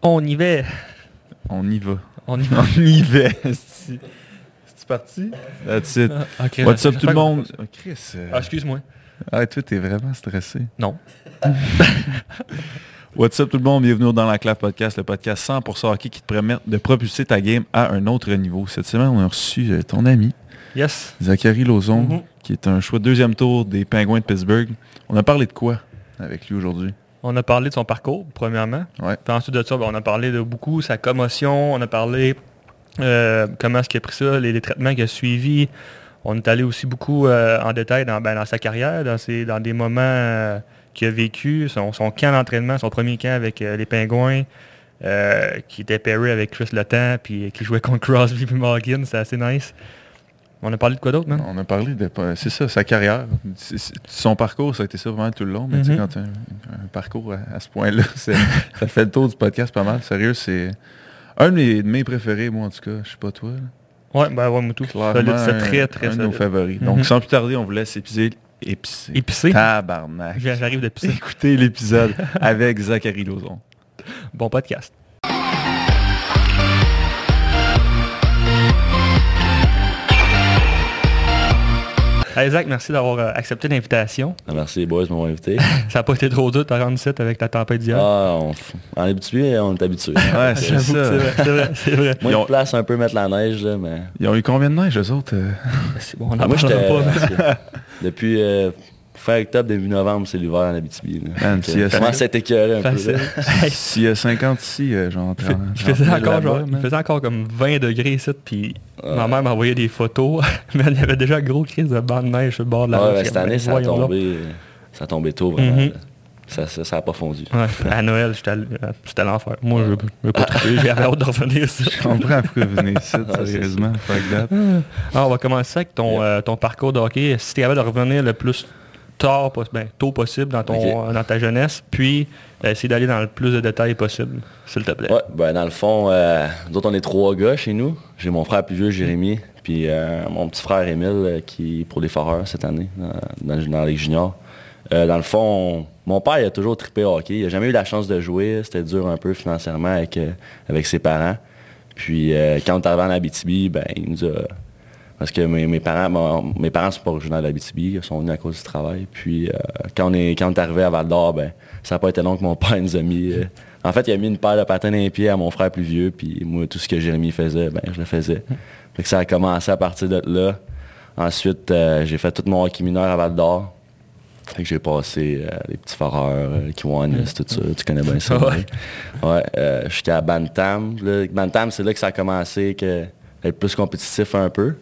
On y va. On y va. On y va. On y va. C'est parti? That's it. Ah, What's up tout le monde? Oh, Chris, euh, Ah, excuse-moi. ah, toi, t'es vraiment stressé. Non. What's up tout le monde? Bienvenue dans la Clave Podcast, le podcast 100% hockey qui te permet de propulser ta game à un autre niveau. Cette semaine, on a reçu euh, ton ami, Yes. Zachary Lauzon, Mhm. qui est un choix de deuxième tour des Pingouins de Pittsburgh. On a parlé de quoi avec lui aujourd'hui? On a parlé de son parcours, premièrement. Ouais. Puis ensuite de ça, ben, on a parlé de beaucoup, sa commotion, on a parlé euh, comment est-ce qu'il a pris ça, les, les traitements qu'il a suivis. On est allé aussi beaucoup euh, en détail dans, ben, dans sa carrière, dans, ses, dans des moments euh, qu'il a vécu, son, son camp d'entraînement, son premier camp avec les Pingouins, qui était pairé avec Chris Letang, puis qui jouait contre Crosby et Morgan, c'est assez nice. On a parlé de quoi d'autre, man? On a parlé de... C'est ça, sa carrière. Son parcours, ça a été ça vraiment tout le long. Mais tu sais, Mhm. quand tu as un, un parcours à, à ce point-là, ça fait le tour du podcast pas mal. Sérieux, c'est un de mes, de mes préférés, moi en tout cas. Je sais pas toi. là. Ouais, ben ouais, Moutou. C'est un- très, très un de nos favoris. Donc sans plus tarder, on vous laisse épicer. Épicer. Épicé. Tabarnak. J'a- J'arrive de pisser. Écoutez l'épisode avec Zachary Lauzon. Bon podcast. Zach, merci d'avoir euh, accepté l'invitation. Ah, merci les boys de m'avoir invité. Ça n'a pas été trop dur de te rendre ici avec la tempête d'hier. ah, on, en habitué, on est habitué. Ouais, c'est ça. vrai, c'est vrai, c'est vrai. Moins Ils ont- place un peu mettre la neige, là, mais... Ils ont eu combien de neige, eux autres? euh? C'est bon, on en Ah, moi, pas. depuis euh, fin octobre, début novembre, c'est l'hiver en Abitibi. Man, a euh, Comment un peu, Facile. S'il y a 50 ici, euh, genre... il fait- 30, il faisait 30 encore genre, comme 20 degrés ici, puis Ouais. ma mère m'envoyait des photos. mais il y avait déjà un gros crise de banc de neige sur le bord de la Ouais, route. ouais, J'étais cette année, ben, ça a tombé... Ça a tombé tôt, vraiment. Mhm. là. Ça, ça, ça a pas fondu. Ouais, à Noël, j'étais allé- euh, c'était l'enfer. Moi, je ne veux pas triper, j'avais hâte de revenir ici. Je comprends pourquoi vous venez ici, sérieusement. Fuck that. Ah, on va commencer avec ton, Yeah. euh, ton parcours de hockey. Si tu es capable de revenir le plus tard, ben, tôt possible dans, ton, euh, dans ta jeunesse, puis euh, essayer d'aller dans le plus de détails possible, s'il te plaît. Ouais, ben dans le fond, euh, nous autres, on est trois gars chez nous. J'ai mon frère plus vieux, Jérémy, puis euh, mon petit frère Émile, qui est pour les foreurs cette année, dans, dans, dans les juniors. Euh, dans le fond, mon père, il a toujours trippé au hockey. Il n'a jamais eu la chance de jouer. C'était dur un peu financièrement avec, avec ses parents. Puis quand on est arrivé en Abitibi, ben, il nous a... Parce que mes, mes parents mon- mes parents sont pas originaires d'Abitibi, ils sont venus à cause du travail. Puis euh, quand, on est, quand on est arrivé à Val d'Or, ben, ça n'a pas été long que mon père nous a mis. euh, en fait, il a mis une paire de patins dans les pieds à mon frère plus vieux, puis moi, tout ce que Jérémy faisait, ben, je le faisais. Fait que ça a commencé à partir de là. Ensuite, euh, j'ai fait tout mon hockey mineur à Val d'Or. Fait que j'ai passé euh, les petits foreurs, euh, Kiwanis, tout ça. Tu connais bien ça. Ouais. Ouais, Ouais, euh, jusqu'à Bantam. Là, Bantam, c'est là que ça a commencé que, à être plus compétitif un peu.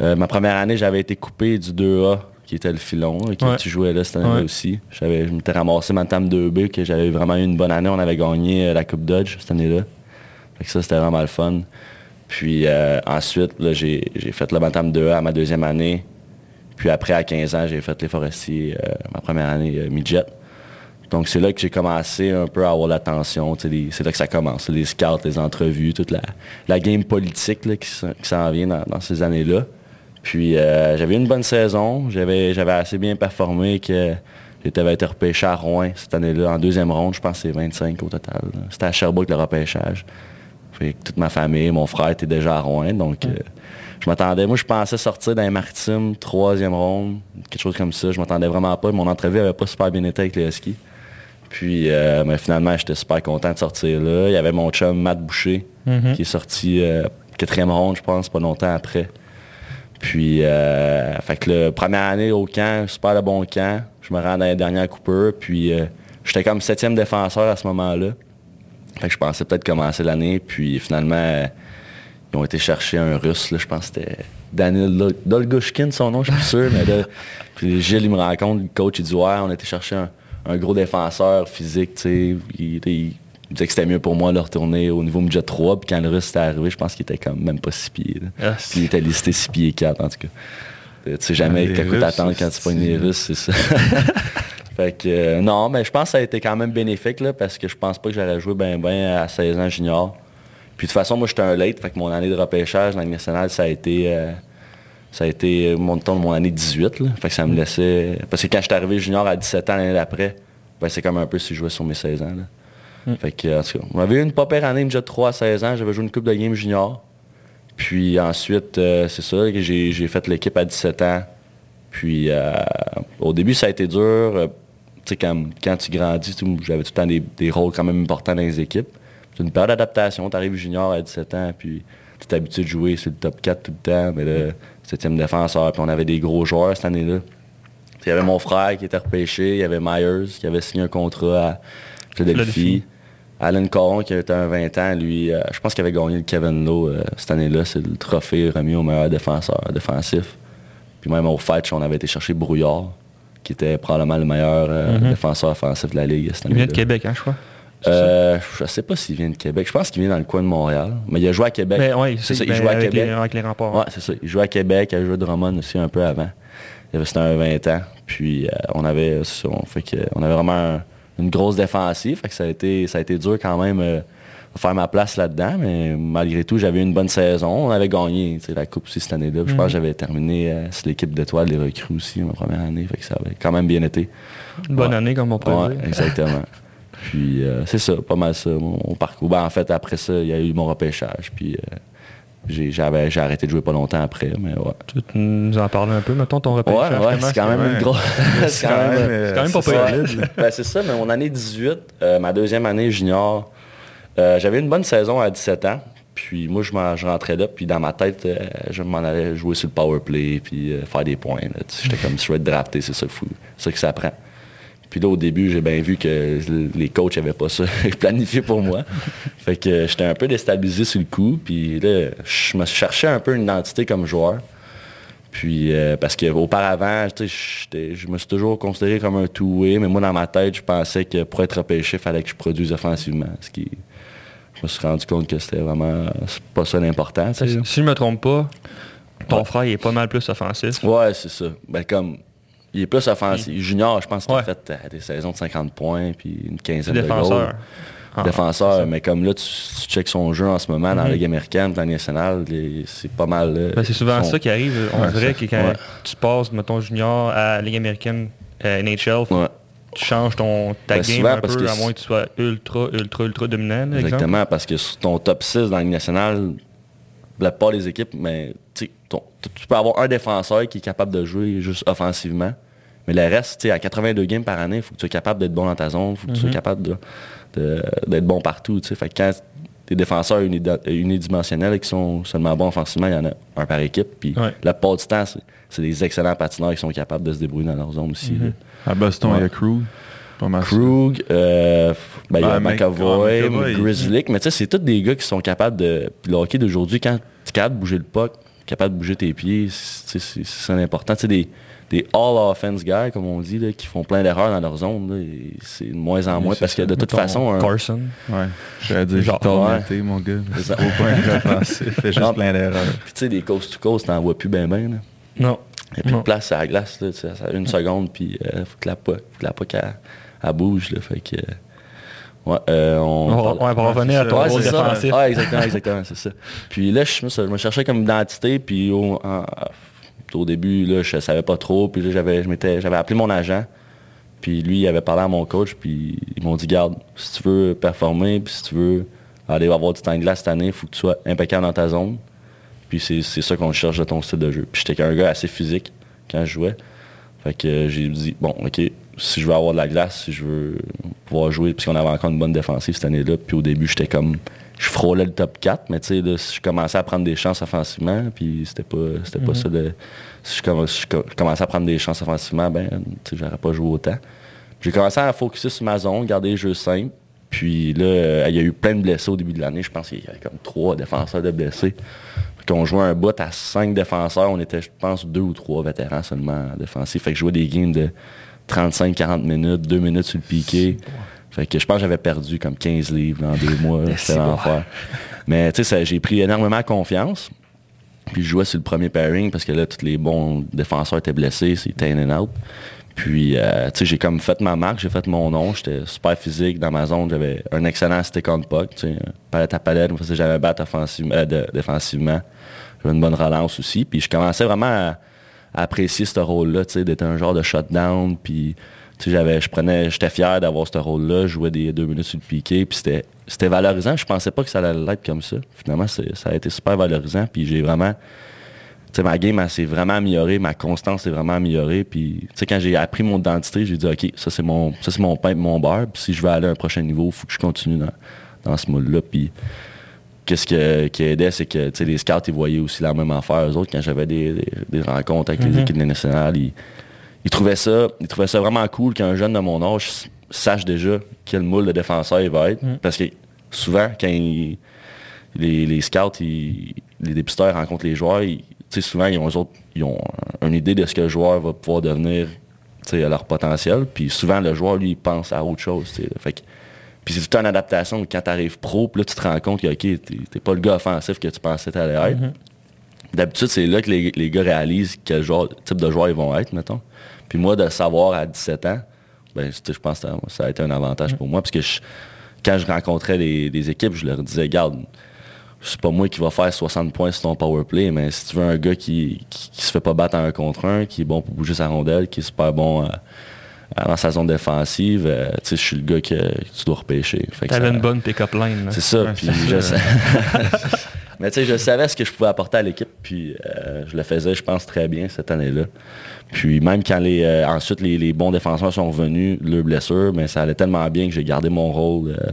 Euh, ma première année, j'avais été coupé du 2A, qui était le filon, là, qui Ouais. tu jouais là cette année Ouais. aussi. J'avais, je m'étais ramassé Bantam 2B, que j'avais vraiment eu une bonne année. On avait gagné euh, la Coupe Dodge cette année-là. Fait que ça, c'était vraiment le fun. Puis euh, ensuite, là, j'ai, j'ai fait le Bantam 2A à ma deuxième année. Puis après, à 15 ans, j'ai fait les forestiers, euh, ma première année midget. Donc c'est là que j'ai commencé un peu à avoir l'attention. C'est là que ça commence. Les scouts, les entrevues, toute la, la game politique là, qui, s'en- qui s'en vient dans, dans ces années-là. Puis euh, j'avais une bonne saison. J'avais, j'avais assez bien performé que j'avais été repêché à Rouen cette année-là, en deuxième ronde. Je pense que c'est 25 au total. là. C'était à Sherbrooke le repêchage. Fait que toute ma famille, mon frère était déjà à Rouen. Donc euh, je m'attendais. Moi, je pensais sortir dans les maritimes, troisième ronde, quelque chose comme ça. Je m'attendais vraiment pas. Mon entrevue avait pas super bien été avec les Huskies. Puis euh, mais finalement, j'étais super content de sortir là. Il y avait mon chum Matt Boucher Mhm. qui est sorti quatrième ronde, je pense, pas longtemps après. Puis, euh, fait que le première année au camp, super le bon camp. Je me rends dans les dernières coupeurs. Puis, euh, j'étais comme septième défenseur à ce moment-là. Fait que je pensais peut-être commencer l'année. Puis, finalement, euh, ils ont été chercher un russe, là, je pense que c'était Daniel Dol- Dolgoshkin, son nom, je suis sûr. mais là, puis Gilles, il me rencontre, le coach, il dit Ouais, on a été chercher un, un gros défenseur physique, tu sais. Il, il- il disait que c'était mieux pour moi de retourner au niveau midget 3. Puis quand le russe était arrivé, je pense qu'il était comme même pas 6 pieds. Ah, Puis il était listé 6 pieds 4, en tout cas. Euh, Tu sais jamais qu'à quoi Russes, t'attendre quand tu pognes les Russes, c'est ça. fait que euh, non, mais je pense que ça a été quand même bénéfique là, parce que je pense pas que j'aurais joué ben ben à 16 ans junior. Puis de toute façon, moi j'étais un late, fait que mon année de repêchage dans la Ligue nationale, ça a été euh, ça a été mon temps de mon année 18. Là. Fait que ça me laissait. Parce que quand je suis arrivé junior à 17 ans l'année d'après, ben, c'est comme un peu si je jouais sur mes 16 ans. Là. Fait que, en tout cas, on avait eu une pas pire année, déjà de 3 à 16 ans. J'avais joué une coupe de game junior. Puis ensuite, euh, c'est ça, que j'ai j'ai fait l'équipe à 17 ans. Puis euh, au début, ça a été dur. Euh, tu sais, quand, quand tu grandis, j'avais tout le temps des, des rôles quand même importants dans les équipes. C'est une période d'adaptation. Tu arrives junior à 17 ans, puis tu es habitué de jouer sur le top 4 tout le temps. Mais là, septième défenseur, puis on avait des gros joueurs cette année-là. Il y avait mon frère qui était repêché, il y avait Myers qui avait signé un contrat à Philadelphie. Alan Coron qui était un 20 ans, lui, euh, je pense qu'il avait gagné le Kevin Lowe euh, cette année-là. C'est le trophée remis au meilleur défenseur défensif. Puis même au Fetch, on avait été chercher Brouillard, qui était probablement le meilleur euh, Mhm. défenseur offensif de la Ligue cette Il vient de Québec, hein, je crois. Je sais pas s'il vient de Québec. Je pense qu'il vient dans le coin de Montréal. Mais il a joué à Québec. Mais ouais, c'est ça, il ben, jouait à avec, Québec. les, avec les remparts. Ouais, c'est ça. Il jouait à Québec, il a joué à Drummond aussi un peu avant. Il avait- C'était un 20 ans. Puis on avait on, fait que, on avait vraiment un- une grosse défensive. Fait que ça a été, ça a été dur quand même euh, de faire ma place là-dedans. Mais malgré tout, j'avais eu une bonne saison. On avait gagné la Coupe aussi cette année-là. Je pense que j'avais terminé euh, sur l'équipe d'étoiles des recrues aussi ma première année. Fait que ça avait quand même bien été. Une bonne Ouais. année, comme on peut Ouais, dire. exactement. Puis euh, c'est ça, pas mal ça, mon, mon parcours. Ben, en fait, après ça, il y a eu mon repêchage. Puis euh, j'avais, j'ai arrêté de jouer pas longtemps après, mais ouais. Tu nous en parler un peu, mettons ton Ouais, repêchage. ouais, c'est quand même ouais. une grosse. C'est quand même, euh, c'est quand même pas là. Ben, c'est ça, mais mon année 18, euh, ma deuxième année junior, euh, j'avais une bonne saison à 17 ans. Puis moi, je, m'en- je rentrais là, puis dans ma tête, euh, je m'en allais jouer sur le power play, puis euh, faire des points. J'étais comme, si je vais être drafté, c'est ça, fou. c'est ça que ça prend. Puis là, au début, j'ai bien vu que les coachs n'avaient pas ça planifié pour moi. fait que j'étais un peu déstabilisé sur le coup. Puis là, je me cherchais un peu une identité comme joueur. Puis, euh, parce qu'auparavant, je me suis toujours considéré comme un two-way, mais moi, dans ma tête, je pensais que pour être repêché, il fallait que je produise offensivement. Ce qui, je me suis rendu compte que c'était vraiment pas ça l'important. Si si je me trompe pas, ton Ouais. frère il est pas mal plus offensif. Ouais, c'est ça. Ben, comme, il est plus offensif. Junior, je pense qu'il Ouais. a fait euh, des saisons de 50 points, puis une quinzaine de défenseur. goals. Ah, défenseur, mais comme là, tu, tu checkes son jeu en ce moment dans la Mhm. Ligue américaine, dans la nationale, c'est pas mal. euh, Ben, c'est souvent son- ça qui arrive. On Ouais, dirait que quand ouais. tu passes, mettons, junior à Ligue américaine, euh, NHL, tu changes ton, ta Ben, game un parce peu, que à moins que tu sois ultra, ultra, ultra dominant, là, exemple. Exactement, parce que sur ton top 6 dans la Ligue nationale, la plupart des équipes, mais ton- tu peux avoir un défenseur qui est capable de jouer juste offensivement. Mais le reste, tu sais, à 82 games par année, il faut que tu sois capable d'être bon dans ta zone, il faut que tu sois Mhm. capable de- de- d'être bon partout. tu sais. Fait que quand tes défenseurs unidimensionnels qui sont seulement bons offensivement, il y en a un par équipe. Puis Ouais. la plupart du temps, c'est- des excellents patineurs qui sont capables de se débrouiller dans leur zone aussi. Mhm. À Boston, il y a. Crew. Krug, euh, ben, il y a Ah, Mc- McAvoy, ah, McAvoy, Grizzly, mais tu sais, c'est tous des gars qui sont capables de. Puis le hockey d'aujourd'hui, quand tu es capable de bouger le puck, capable de bouger tes pieds, c'est c'est- c'est ça l'important. Tu sais, des, des all-offense guys, comme on dit, là, qui font plein d'erreurs dans leur zone, c'est de moins en Oui, moins parce que de toute façon, un- Carson. Ouais. J'allais dire Genre, ouais. Mon gars. C'est. Au point offensif. Fait juste Non. plein d'erreurs. puis tu sais, des coast-to-coast, t'en vois plus bien bien. là. Non. Il n'y a plus de place à la glace, là, ça une seconde, puis il faut que la puck, faut que la puck elle, elle bouge. Là, fait que, euh, ouais, euh, on, On va, on va Ouais, revenir à ton ça. Ouais, rôle c'est ça. défensif. Ouais, exactement, exactement, c'est ça. Puis là, je, je me cherchais comme identité, puis au, en- au début, là, je savais pas trop, puis j'avais, appelé mon agent, puis lui, il avait parlé à mon coach, puis ils m'ont dit, garde, si tu veux performer, puis si tu veux aller avoir du temps de glace cette année, il faut que tu sois impeccable dans ta zone. Puis c'est, ça qu'on cherche de ton style de jeu. Puis j'étais qu'un gars assez physique quand je jouais. Fait que euh, j'ai dit, bon, OK, si je veux avoir de la glace, si je veux pouvoir jouer, puisqu'on avait encore une bonne défensive cette année-là, puis au début, j'étais comme, je frôlais le top 4, mais tu sais, je commençais à prendre des chances offensivement, puis c'était pas, c'était pas ça le... Si je, comm- si je co- je commençais à prendre des chances offensivement, ben, tu sais, j'aurais pas joué autant. J'ai commencé à focuser sur ma zone, garder les jeux simples. Puis là, euh, il y a eu plein de blessés au début de l'année. Je pense qu'il y avait comme trois défenseurs de blessés. Qu'on jouait un bout à cinq défenseurs. On était, je pense, deux ou trois vétérans seulement défensifs. Fait que je jouais des games de 35-40 minutes, deux minutes sur le piqué. Fait que je pense que j'avais perdu comme 15 livres dans deux mois. C'était l'enfer. Mais tu sais, j'ai pris énormément confiance. Puis je jouais sur le premier pairing parce que là, tous les bons défenseurs étaient blessés, c'était in and out. Puis, euh, tu sais, j'ai comme fait ma marque, j'ai fait mon nom, j'étais super physique dans ma zone, j'avais un excellent stick on puck, tu sais, palette à palette, je me faisais jamais battre offensivement, euh, de- défensivement. J'avais une bonne relance aussi, puis je commençais vraiment à, à apprécier ce rôle-là, tu sais, d'être un genre de shutdown, puis j'avais, je prenais, j'étais fier d'avoir ce rôle-là, je jouais des deux minutes sur le piqué, puis c'était, c'était valorisant. Je pensais pas que ça allait être comme ça. Finalement, c'est- ça a été super valorisant, puis j'ai vraiment, tu sais, ma game, elle s'est vraiment améliorée, ma constance s'est vraiment améliorée, puis tu sais, quand j'ai appris mon identité, j'ai dit, OK, ça c'est mon, ça c'est mon pain, mon beurre, puis si je veux aller à un prochain niveau, il faut que je continue dans, dans ce moule-là, puis qu'est-ce que- qui aidait, c'est que les scouts, ils voyaient aussi la même affaire. Eux autres, quand j'avais des, des- des rencontres avec les équipes nationales, ils, ils trouvaient ça, ils trouvaient ça vraiment cool qu'un jeune de mon âge sache déjà quel moule de défenseur il va être. Parce que souvent, quand les, les scouts, ils- les dépisteurs rencontrent les joueurs, ils- tu sais, souvent, ils ont, eux autres, ils ont une idée de ce que le joueur va pouvoir devenir à leur potentiel. Puis souvent, le joueur, lui, il pense à autre chose. Fait que- puis c'est tout une adaptation. Quand tu arrives pro, puis là, tu te rends compte que OK, t'es pas le gars offensif que tu pensais t'allais être. D'habitude, c'est là que les, les gars réalisent quel genre, type de joueur ils vont être, mettons. Puis moi, de savoir à 17 ans, ben, je pense que ça, a été un avantage pour moi. Parce que je- quand je rencontrais les, les équipes, je leur disais, garde, c'est pas moi qui va faire 60 points sur ton power play, mais si tu veux un gars qui, qui, qui se fait pas battre en un contre un, qui est bon pour bouger sa rondelle, qui est super bon euh, dans sa zone défensive, euh, tu sais, je suis le gars que, que tu dois repêcher. T'avais une bonne pick-up line. là. c'est ça. Ouais, puis je Mais tu sais, je savais ce que je pouvais apporter à l'équipe, puis euh, je le faisais, je pense, très bien cette année-là. Puis même quand les, euh, ensuite les, les bons défenseurs sont revenus, leurs blessures, mais ça allait tellement bien que j'ai gardé mon rôle euh,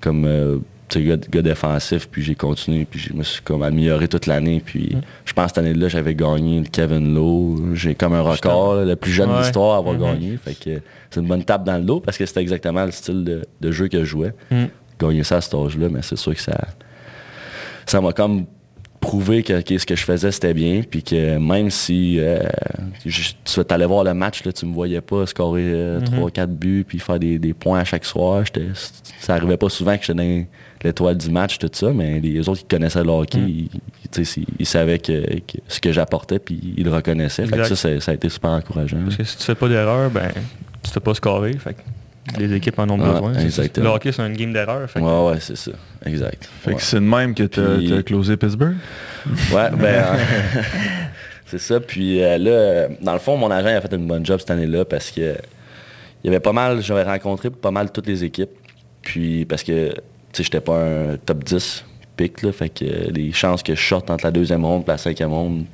comme euh, gars, gars défensif, puis j'ai continué, puis je me suis comme amélioré toute l'année. Puis je pense que cette année-là, j'avais gagné le Kevin Lowe. J'ai comme un record, là, le plus jeune Ouais. de l'histoire à avoir Mhm. gagné. Fait que c'est une bonne tape dans le dos parce que c'était exactement le style de, de jeu que je jouais Mm. gagner ça à cet âge-là, mais c'est sûr que ça ça m'a comme prouvé que ce que je faisais c'était bien, puis que même si euh, je- tu allais voir le match, là, tu me voyais pas scorer 3-4 buts, puis faire des, des points à chaque soir, ça arrivait pas souvent que j'étais dans l'étoile du match, tout ça, mais les autres qui connaissaient le hockey, sais, ils savaient que, que ce que j'apportais, puis ils le reconnaissaient. Fait que Exact. ça, a été super encourageant. Parce que si tu fais pas d'erreur, ben, tu t'es pas scoré. Fait que les équipes en ont besoin. C'est- exactement. Le hockey, c'est une game d'erreur. que- Ouais, ouais, c'est ça. Exact. Fait Ouais. que c'est de même que Puis- t'as closé Pittsburgh? Ouais, ben. euh, c'est ça. Puis euh, là, dans le fond, mon agent il a fait une bonne job cette année-là parce que il y avait pas mal, j'avais rencontré pas mal toutes les équipes. Puis parce que, tu sais, j'étais pas un top 10 pick, là. Fait que les chances que je sorte entre la deuxième ronde et la cinquième ronde,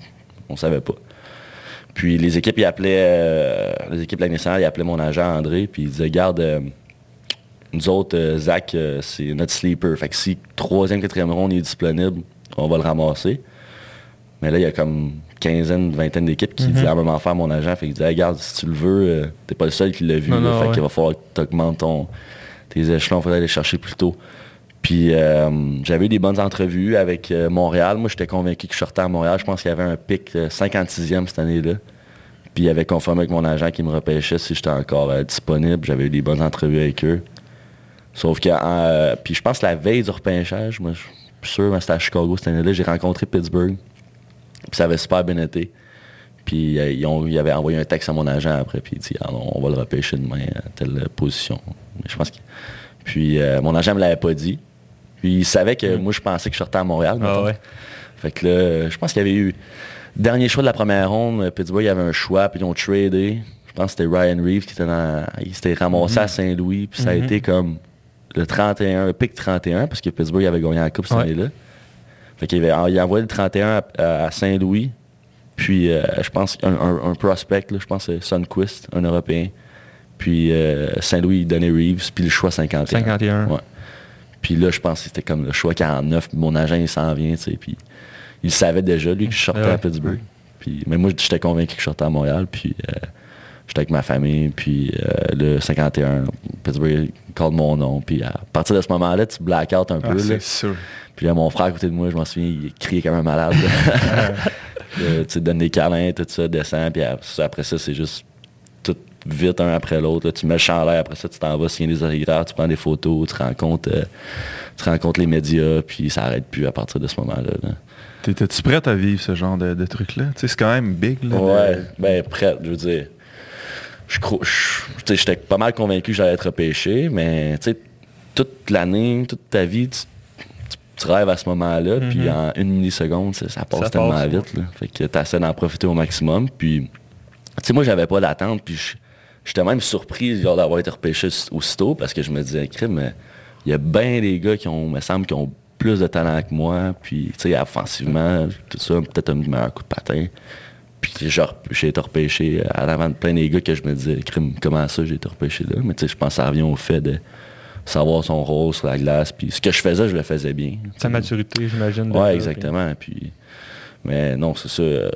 on savait pas. Puis les équipes, ils appelaient, euh, les équipes de la nationale, ils appelaient mon agent André, puis ils disaient, garde, euh, nous autres, euh, Zach, c'est notre sleeper. Fait que si troisième, quatrième ronde il est disponible, on va le ramasser. Mais là, il y a comme quinzaine, vingtaine d'équipes qui Mhm. disent la même affaire à mon agent. Fait qu'il Hey, regarde, si tu le veux, t'es pas le seul qui l'a vu. Non, là. non, fait ouais. qu'il va falloir que tu augmentes ton, tes échelons, il faudrait aller chercher plus tôt. Puis euh, j'avais eu des bonnes entrevues avec euh, Montréal. Moi, j'étais convaincu que je sortais à Montréal. Je pense qu'il y avait un pic euh, 56e cette année-là. Puis il avait confirmé avec mon agent qui me repêchait si j'étais encore euh, disponible. J'avais eu des bonnes entrevues avec eux. Sauf que, euh, puis je pense la veille du repêchage, moi, je suis sûr, mais c'était à Chicago cette année-là, j'ai rencontré Pittsburgh. Puis ça avait super bien été. Puis euh, ils, avaient envoyé un texte à mon agent après, puis il dit, Ah on va le repêcher demain à telle position. Mais je pense que... Puis euh, mon agent me l'avait pas dit. Puis il savait que moi, je pensais que je sortais à Montréal. Ah ouais. Fait que là, je pense qu'il y avait eu... Dernier choix de la première ronde, euh, Pittsburgh, il y avait un choix, puis ils ont tradé. Je pense que c'était Ryan Reeves qui était dans... Il s'était ramassé à Saint-Louis, puis ça a Mhm. été comme le 31, le pic 31, parce que Pittsburgh avait gagné la Coupe cette Ouais. année-là. Fait qu'il avait, il a envoyé le 31 à, à Saint-Louis, puis euh, je pense un, un- un prospect, là, je pense que c'est Sunquist, un Européen. Puis euh, Saint-Louis, il donnait Reeves, puis le choix 51. 51. Ouais. Puis là, je pense que c'était comme le choix 49. puis Mon agent, il s'en vient, tu sais. Puis il savait déjà, lui, que je sortais Ouais. à Pittsburgh. Puis, mais moi, j'étais convaincu que je sortais à Montréal. Puis euh, j'étais avec ma famille. Puis euh, le 51, Pittsburgh, il call mon nom. Puis à partir de ce moment-là, tu black out un Ah, peu. c'est sûr. Puis là, mon frère à côté de moi, je m'en souviens, il criait comme un malade. Euh, tu sais, donne des câlins, tout ça, descend. Puis après ça, c'est juste vite un après l'autre. Tu mets le l'air, après ça, tu t'en vas signer des autographes, tu prends des photos, tu rencontres, euh, tu rencontres les médias, puis ça arrête plus à partir de ce moment-là. là. T'étais-tu prête à vivre ce genre de, de truc-là? Tu sais, c'est quand même big, là. Ouais, de- ben prêt, je veux dire. Je je- J'étais pas mal convaincu que j'allais être repêché, mais tu sais, toute l'année, toute ta vie, tu, tu- tu rêves à ce moment-là, puis Mhm. en une milliseconde, ça, passe Ça tellement passe, vite. Là. Fait que tu d'en profiter au maximum. Puis, tu sais, moi, j'avais pas d'attente, puis je- j'étais même surpris genre, d'avoir été repêché aussitôt parce que je me disais, crime, il y a bien des gars qui ont, me semble, qui ont plus de talent que moi, puis, tu sais, offensivement, tout ça, peut-être un meilleur coup de patin. Puis j'ai été repêché à l'avant de plein des gars que je me disais, crime, comment ça j'ai été repêché là? Mais tu sais, je pense que ça revient au fait de savoir son rôle sur la glace. Puis ce que je faisais, je le faisais bien. Sa maturité, j'imagine. Ouais, exactement. Puis, mais non, c'est ça. Euh,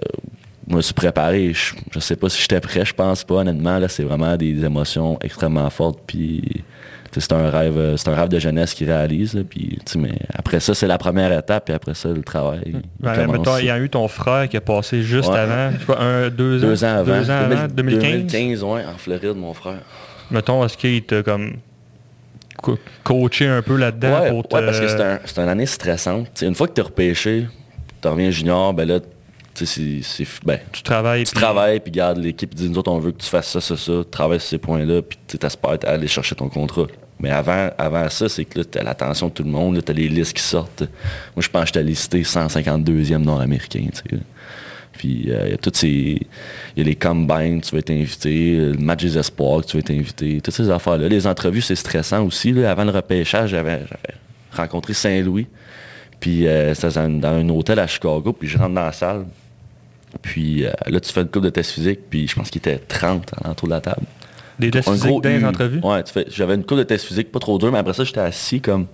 me suis préparé. Je, je sais pas si j'étais prêt, je pense pas, honnêtement. Là, c'est vraiment des émotions extrêmement fortes. Puis c'est un rêve euh, c'est un rêve de jeunesse qui réalise puis mais après ça c'est la première étape puis après ça le travail il, il y a eu ton frère qui a passé juste avant un deux, deux ans, avant, deux ans avant 2015 2015 ouais en Floride mon frère mettons est-ce qu'il t'a comme coaché un peu là-dedans ouais, pour parce que c'est un, une année stressante une fois que tu es repêché tu reviens junior ben là c'est, ben, tu travailles. Tu travailles, puis garde l'équipe dit, nous autres, on veut que tu fasses ça, ça, ça, travaille sur ces points-là, puis tu t'espères aller chercher ton contrat. Mais avant, avant ça, c'est que là, tu as l'attention de tout le monde, tu as les listes qui sortent. Moi, je pense que j'étais listé 152e nord-américain. Puis euh, il y a toutes ces. Il y a les combines, tu vas être invité, le match des espoirs, tu vas être invité, toutes ces affaires-là. Les entrevues, c'est stressant aussi. Avant le repêchage, j'avais rencontré Saint-Louis. Puis euh, c'était dans, un hôtel à Chicago, puis je rentre dans la salle. Puis euh, là, tu fais le couple de test physique, puis je pense qu'il était 30 à l'entour de la table. Des tests physiques dans les entrevues? Ouais, j'avais une coupe de tests physiques, pas trop dur, mais après ça, j'étais assis comme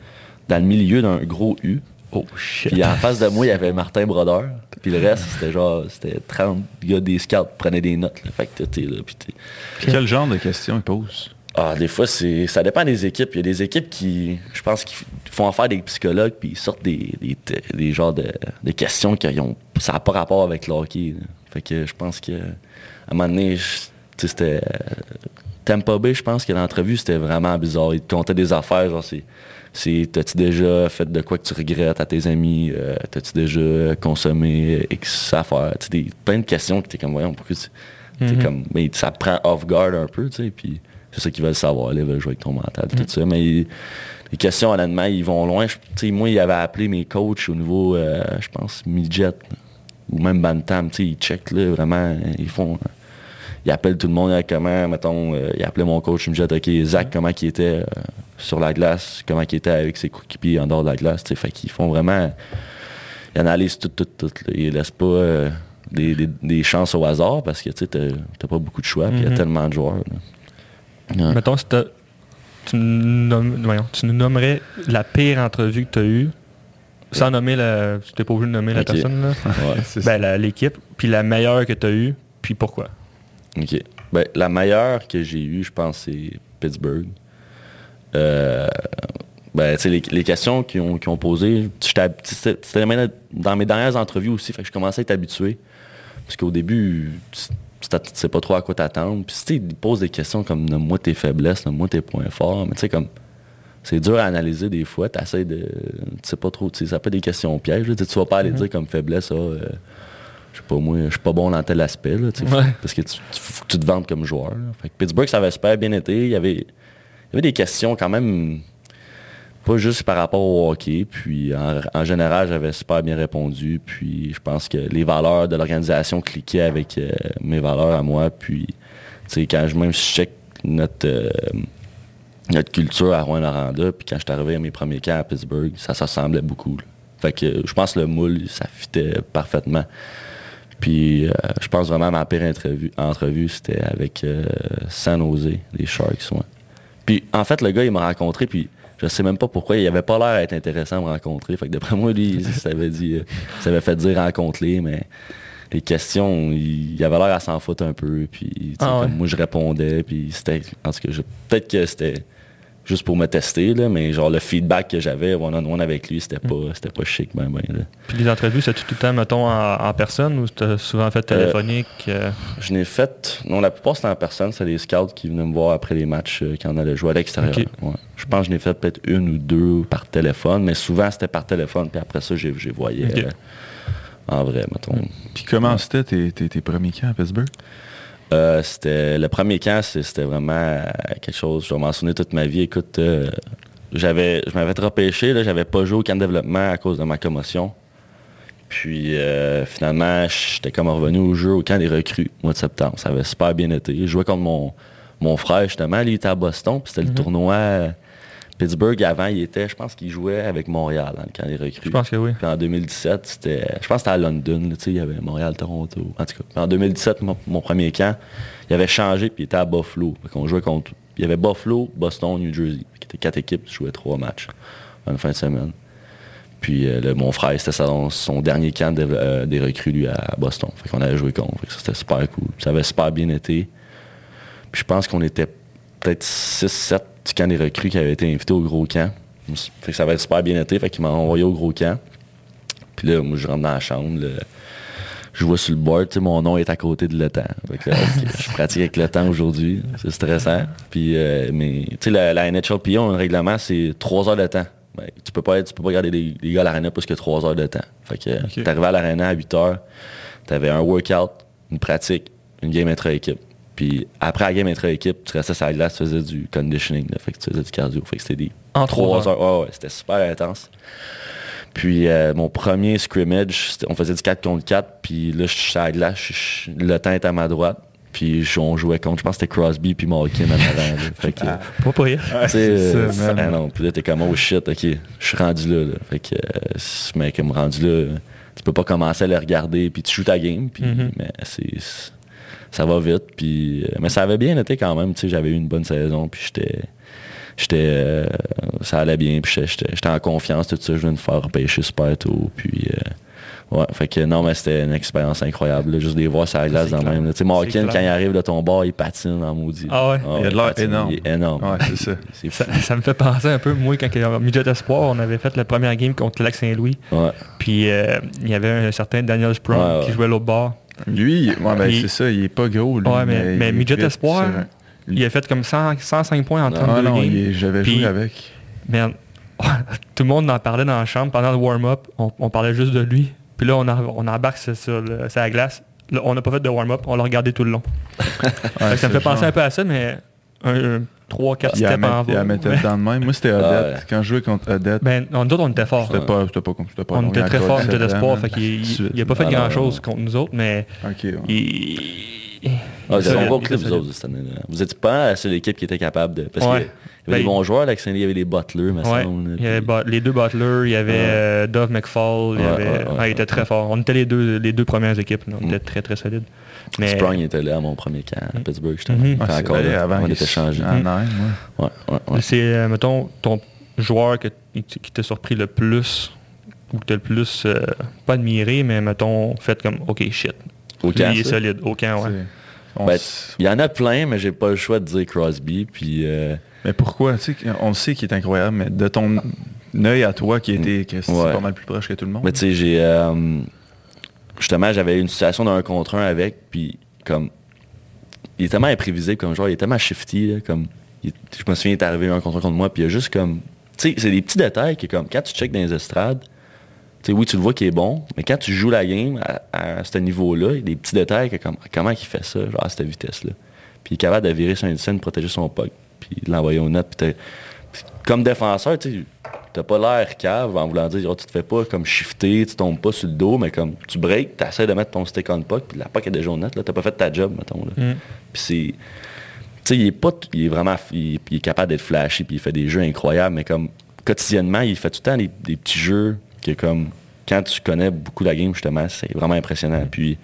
dans le milieu d'un gros U. Oh shit. Puis en face de moi, il y avait Martin Brodeur. Puis le reste, c'était genre, c'était 30 gars des scouts prenaient des notes. Fait que t'es là, puis Quel genre de questions ils posent? Ah, des fois, c'est ça dépend des équipes. Il y a des équipes qui, je pense, qui font affaire des psychologues, puis ils sortent des, des, genres de, questions qui ont, ça n'a pas rapport avec le hockey. Fait que je pense que à un moment donné, c'était Tampa Bay, je pense que l'entrevue, c'était vraiment bizarre. Ils te comptaient des affaires, genre, c'est, c'est t'as-tu déjà fait de quoi que tu regrettes à tes amis? Euh, t'as-tu déjà consommé X affaires? Tu des, plein de questions que t'es comme, voyons, pourquoi tu... Mm comme, mais ça prend off guard un peu, tu sais, puis c'est ça qu'ils veulent savoir, là, ils veulent jouer avec ton mental, tout mhm. ça. Mais les questions, honnêtement, ils vont loin. moi, ils avaient appelé mes coachs au niveau, euh, je pense, midget, ou même bantam, ils checkent, là, vraiment, ils font il appelle tout le monde comment, mettons, euh, il appelait mon coach, il me dit, OK, Zach, comment il était euh, sur la glace, comment il était avec ses coéquipiers en dehors de la glace, fait qu'ils font vraiment, ils analysent tout, tout, tout, ils laissent pas euh, des, chances au hasard parce que, tu n'as pas beaucoup de choix, puis il y a mm-hmm. tellement de joueurs. Mettons, si tu, nous nommerais la pire entrevue que tu as eue, sans nommer la. Tu n'es pas obligé de nommer la personne, là. ben, l'équipe, puis la meilleure que tu as eue, puis pourquoi? OK. Ben, la meilleure que j'ai eue, je pense, c'est Pittsburgh. Euh, ben, les, les, questions qu'ils ont, qu ont, posées, c'était dans mes dernières entrevues aussi, fait que je commençais à être habitué. Parce qu'au début, tu ne sais pas trop à quoi t'attendre. Puis ils posent des questions comme moi tes faiblesses, moi tes points forts, mais tu sais, comme c'est dur à analyser des fois. Tu essaies de. Tu sais pas trop, ça peut des questions pièges. Tu vas pas aller mm-hmm. dire comme faiblesse, ça. Euh, je sais pas moi, je suis pas bon dans tel aspect, là, parce que tu, tu, te vends comme joueur. Fait Pittsburgh, ça avait super bien été. Il y avait, il y avait des questions quand même, pas juste par rapport au hockey. Puis en, général, j'avais super bien répondu. Puis je pense que les valeurs de l'organisation cliquaient avec euh, mes valeurs à moi. Puis quand je même check notre, euh, notre culture à Rouen-Noranda, puis quand je suis arrivé à mes premiers camps à Pittsburgh, ça s'assemblait beaucoup. Fait que je pense que le moule, ça fitait parfaitement. Puis euh, je pense vraiment à ma pire entrevue, c'était avec San Jose, les Sharks. Puis en fait, le gars, il m'a rencontré, puis je sais même pas pourquoi, il avait pas l'air d'être intéressant à me rencontrer. Fait que d'après moi, lui, ça avait dit, euh, ça avait fait dire rencontrer, mais les questions, il, avait l'air à s'en foutre un peu. Puis ah moi, je répondais, puis c'était, parce que peut-être que c'était juste pour me tester, là, mais genre le feedback que j'avais one-on-one avec lui, c'était pas, c'était pas chic. Ben, ben, Puis les entrevues, c'est tout le temps, mettons, en, personne ou c'était souvent fait téléphonique? Euh, euh? Je n'ai fait, non, la plupart c'était en personne, c'est les scouts qui venaient me voir après les matchs euh, quand on allait jouer à l'extérieur. Je pense que je n'ai fait peut-être une ou deux par téléphone, mais souvent c'était par téléphone, puis après ça, j'ai voyé en vrai, mettons. Puis comment c'était tes, tes premiers camps à Pittsburgh? Euh, c'était le premier camp, c'était vraiment quelque chose. Je vais mentionner toute ma vie. Écoute, euh, j'avais, je m'avais repêché, là, j'avais pas joué au camp de développement à cause de ma commotion. Puis euh, finalement, j'étais comme revenu au jeu au camp des recrues, mois de septembre. Ça avait super bien été. Je jouais contre mon, mon frère, justement, lui, il était à Boston, puis c'était le tournoi euh, Pittsburgh. Avant, il était, je pense qu'il jouait avec Montréal hein, quand il est recru. Je pense que oui. Puis en 2017, c'était, je pense que c'était à London, là, il y avait Montréal, Toronto. En tout cas, Puis en 2017, mon, mon premier camp, il avait changé, puis il était à Buffalo. Qu'on jouait contre, il y avait Buffalo, Boston, New Jersey. Qui étaient quatre équipes, qui jouaient trois matchs en une fin de semaine. Puis euh, le- mon frère, c'était son, son dernier camp de- euh, des recrues, lui, à Boston. Fait qu'on avait joué contre. Fait que ça, c'était super cool. Ça avait super bien été. Puis je pense qu'on était peut-être 6-7 du camp des recrues qui avaient été invités au gros camp. Fait que ça avait super bien été. Fait qu'il m'a envoyé au gros camp. Puis là, moi, je rentre dans la chambre. là. je vois sur le board, tu sais, mon nom est à côté de que, ok, je pratique avec le temps aujourd'hui. C'est stressant. Puis, euh, mais, tu sais, la, la NHLPA, un règlement, c'est 3 heures de temps. Ben, tu peux pas être, tu peux pas garder les, les gars à l'arena plus que 3 heures de temps. Fait que, Ok. t'arrivais à l'arena à 8 heures, t'avais un workout, une pratique, une game intra-équipe. Puis après la game intra-équipe, tu restais sur la glace, tu faisais du conditioning, là. fait que tu faisais du cardio. Fait que c'était des En 3 trois heures. Ouais, ouais, c'était super intense. Puis euh, mon premier scrimmage, on faisait du 4 contre 4, puis là, je suis sur la glace, je- le temps est à ma droite. Puis on jouait contre, je pense que c'était Crosby puis Malkin en avant. là. Fait que, Ah. Pas pour rien. c'est ça, ah non, puis là, t'es comme, oh shit, ok, je suis rendu là, là. Fait que, euh, ce mec, me rendu là, tu peux pas commencer à le regarder, puis tu joues ta game, puis, Mhm. mais c'est- ça va vite, puis, euh, mais ça avait bien été quand même, tu sais, j'avais eu une bonne saison, puis j'étais, j'étais, euh, ça allait bien, puis j'étais- en confiance, tout ça, je venais de faire repêcher super tôt, puis, euh, Ouais, fait que non, mais c'était une expérience incroyable, là, juste de les voir sur la glace dans même. Tu sais, Malkin, quand il arrive de ton bord, il patine en maudit. Ah ouais? Il a de l'air énorme. Il est énorme. Ouais, c'est ça. Ça, ça me fait penser un peu, moi, quand en midget espoir, on avait fait la première game contre le Lac Saint-Louis. Ouais. Puis euh, il y avait un certain Daniel ouais. qui jouait l'autre bord. Lui, ouais, ben, c'est ça, il est pas gros, lui. Ouais, mais- midget vite, espoir. Il a fait comme 100 105 points en 32 Ah non, games. j'avais joué avec. Man, tout le monde en parlait dans la chambre pendant le warm-up. On, on parlait juste de lui. Puis là, on, a- on embarque sur, sur le- sur la glace. Là, on n'a pas fait de warm-up. On l'a regardé tout le long. Ça me fait penser un peu à ça, mais un, 3-4 Il y a steps en mettre, il y a bas. mettre Mais- dans le même. Moi, c'était Ah Odette. ouais. Quand je jouais contre Odette, Ben, on, nous autres, on était forts. c'était pas, c'était pas, c'était pas On était très forts, encore midget 17 ans, espoir. man. Fait qu'il Tout de suite. il a pas fait Ah, grand-chose contre nous autres, mais Ok, ouais. Ah, vous autres, cette année-là. Vous étiez pas la seule équipe qui était capable de. Parce Ouais. Qu'il y avait des Ben, bons joueurs, là, il y avait des Butler, me Ouais, semble. il y avait puis- But- les deux Butler, il y avait Ouais. euh, Dove McFall, il y Ouais, avait, ouais, ouais, ouais, il ouais. était très fort. On était les deux, les deux premières équipes, là. on Mm. était très très solides. Mais Sprung était là à mon premier camp à Mm. Pittsburgh, justement. Ah, c'est encore là, avant on était changé. en Nîmes, ouais. Ouais, ouais, ouais. c'est, euh, mettons, ton joueur que- qui t'a surpris le plus, ou que t'as le plus, euh, pas admiré, mais mettons, fait comme, ok, shit. Au Lui, camp, il est solide, au camp, ouais. Ben, Il y en a plein, mais j'ai pas le choix de dire Crosby. Puis, euh, Mais pourquoi? Tu sais, on le sait qu'il est incroyable, mais de ton œil à toi qui était que c'est Ouais. pas mal plus proche que tout le monde. mais tu sais, j'ai. euh, justement, j'avais une situation d'un contre un avec, puis comme. Il est tellement imprévisible comme genre, il est tellement shifty, là, comme. il- je me souviens, il est arrivé un contre un contre moi, puis il y a juste comme. Tu sais, c'est des petits détails que, comme, quand tu checkes dans les estrades, tu sais, oui, tu le vois qu'il est bon, mais quand tu joues la game à, à ce niveau-là, il y a des petits détails que, comme, comment il fait ça, genre à cette vitesse-là. Puis il est capable de virer sur une scène, de protéger son puck, puis l'envoyer au net. Puis comme défenseur, tu t'as pas l'air cave en voulant dire, oh, tu te fais pas comme shifter, tu tombes pas sur le dos, mais comme tu breaks, tu essaies de mettre ton stick on puck, puis la puck est déjà au net, là, t'as pas fait ta job, mettons. Là. Mm. Puis c'est. Tu sais, il est pas. Il est vraiment. Il, il est capable d'être flashy, puis il fait des jeux incroyables, mais comme quotidiennement, il fait tout le temps des, des petits jeux que comme. Quand tu connais beaucoup la game, justement, c'est vraiment impressionnant. Puis.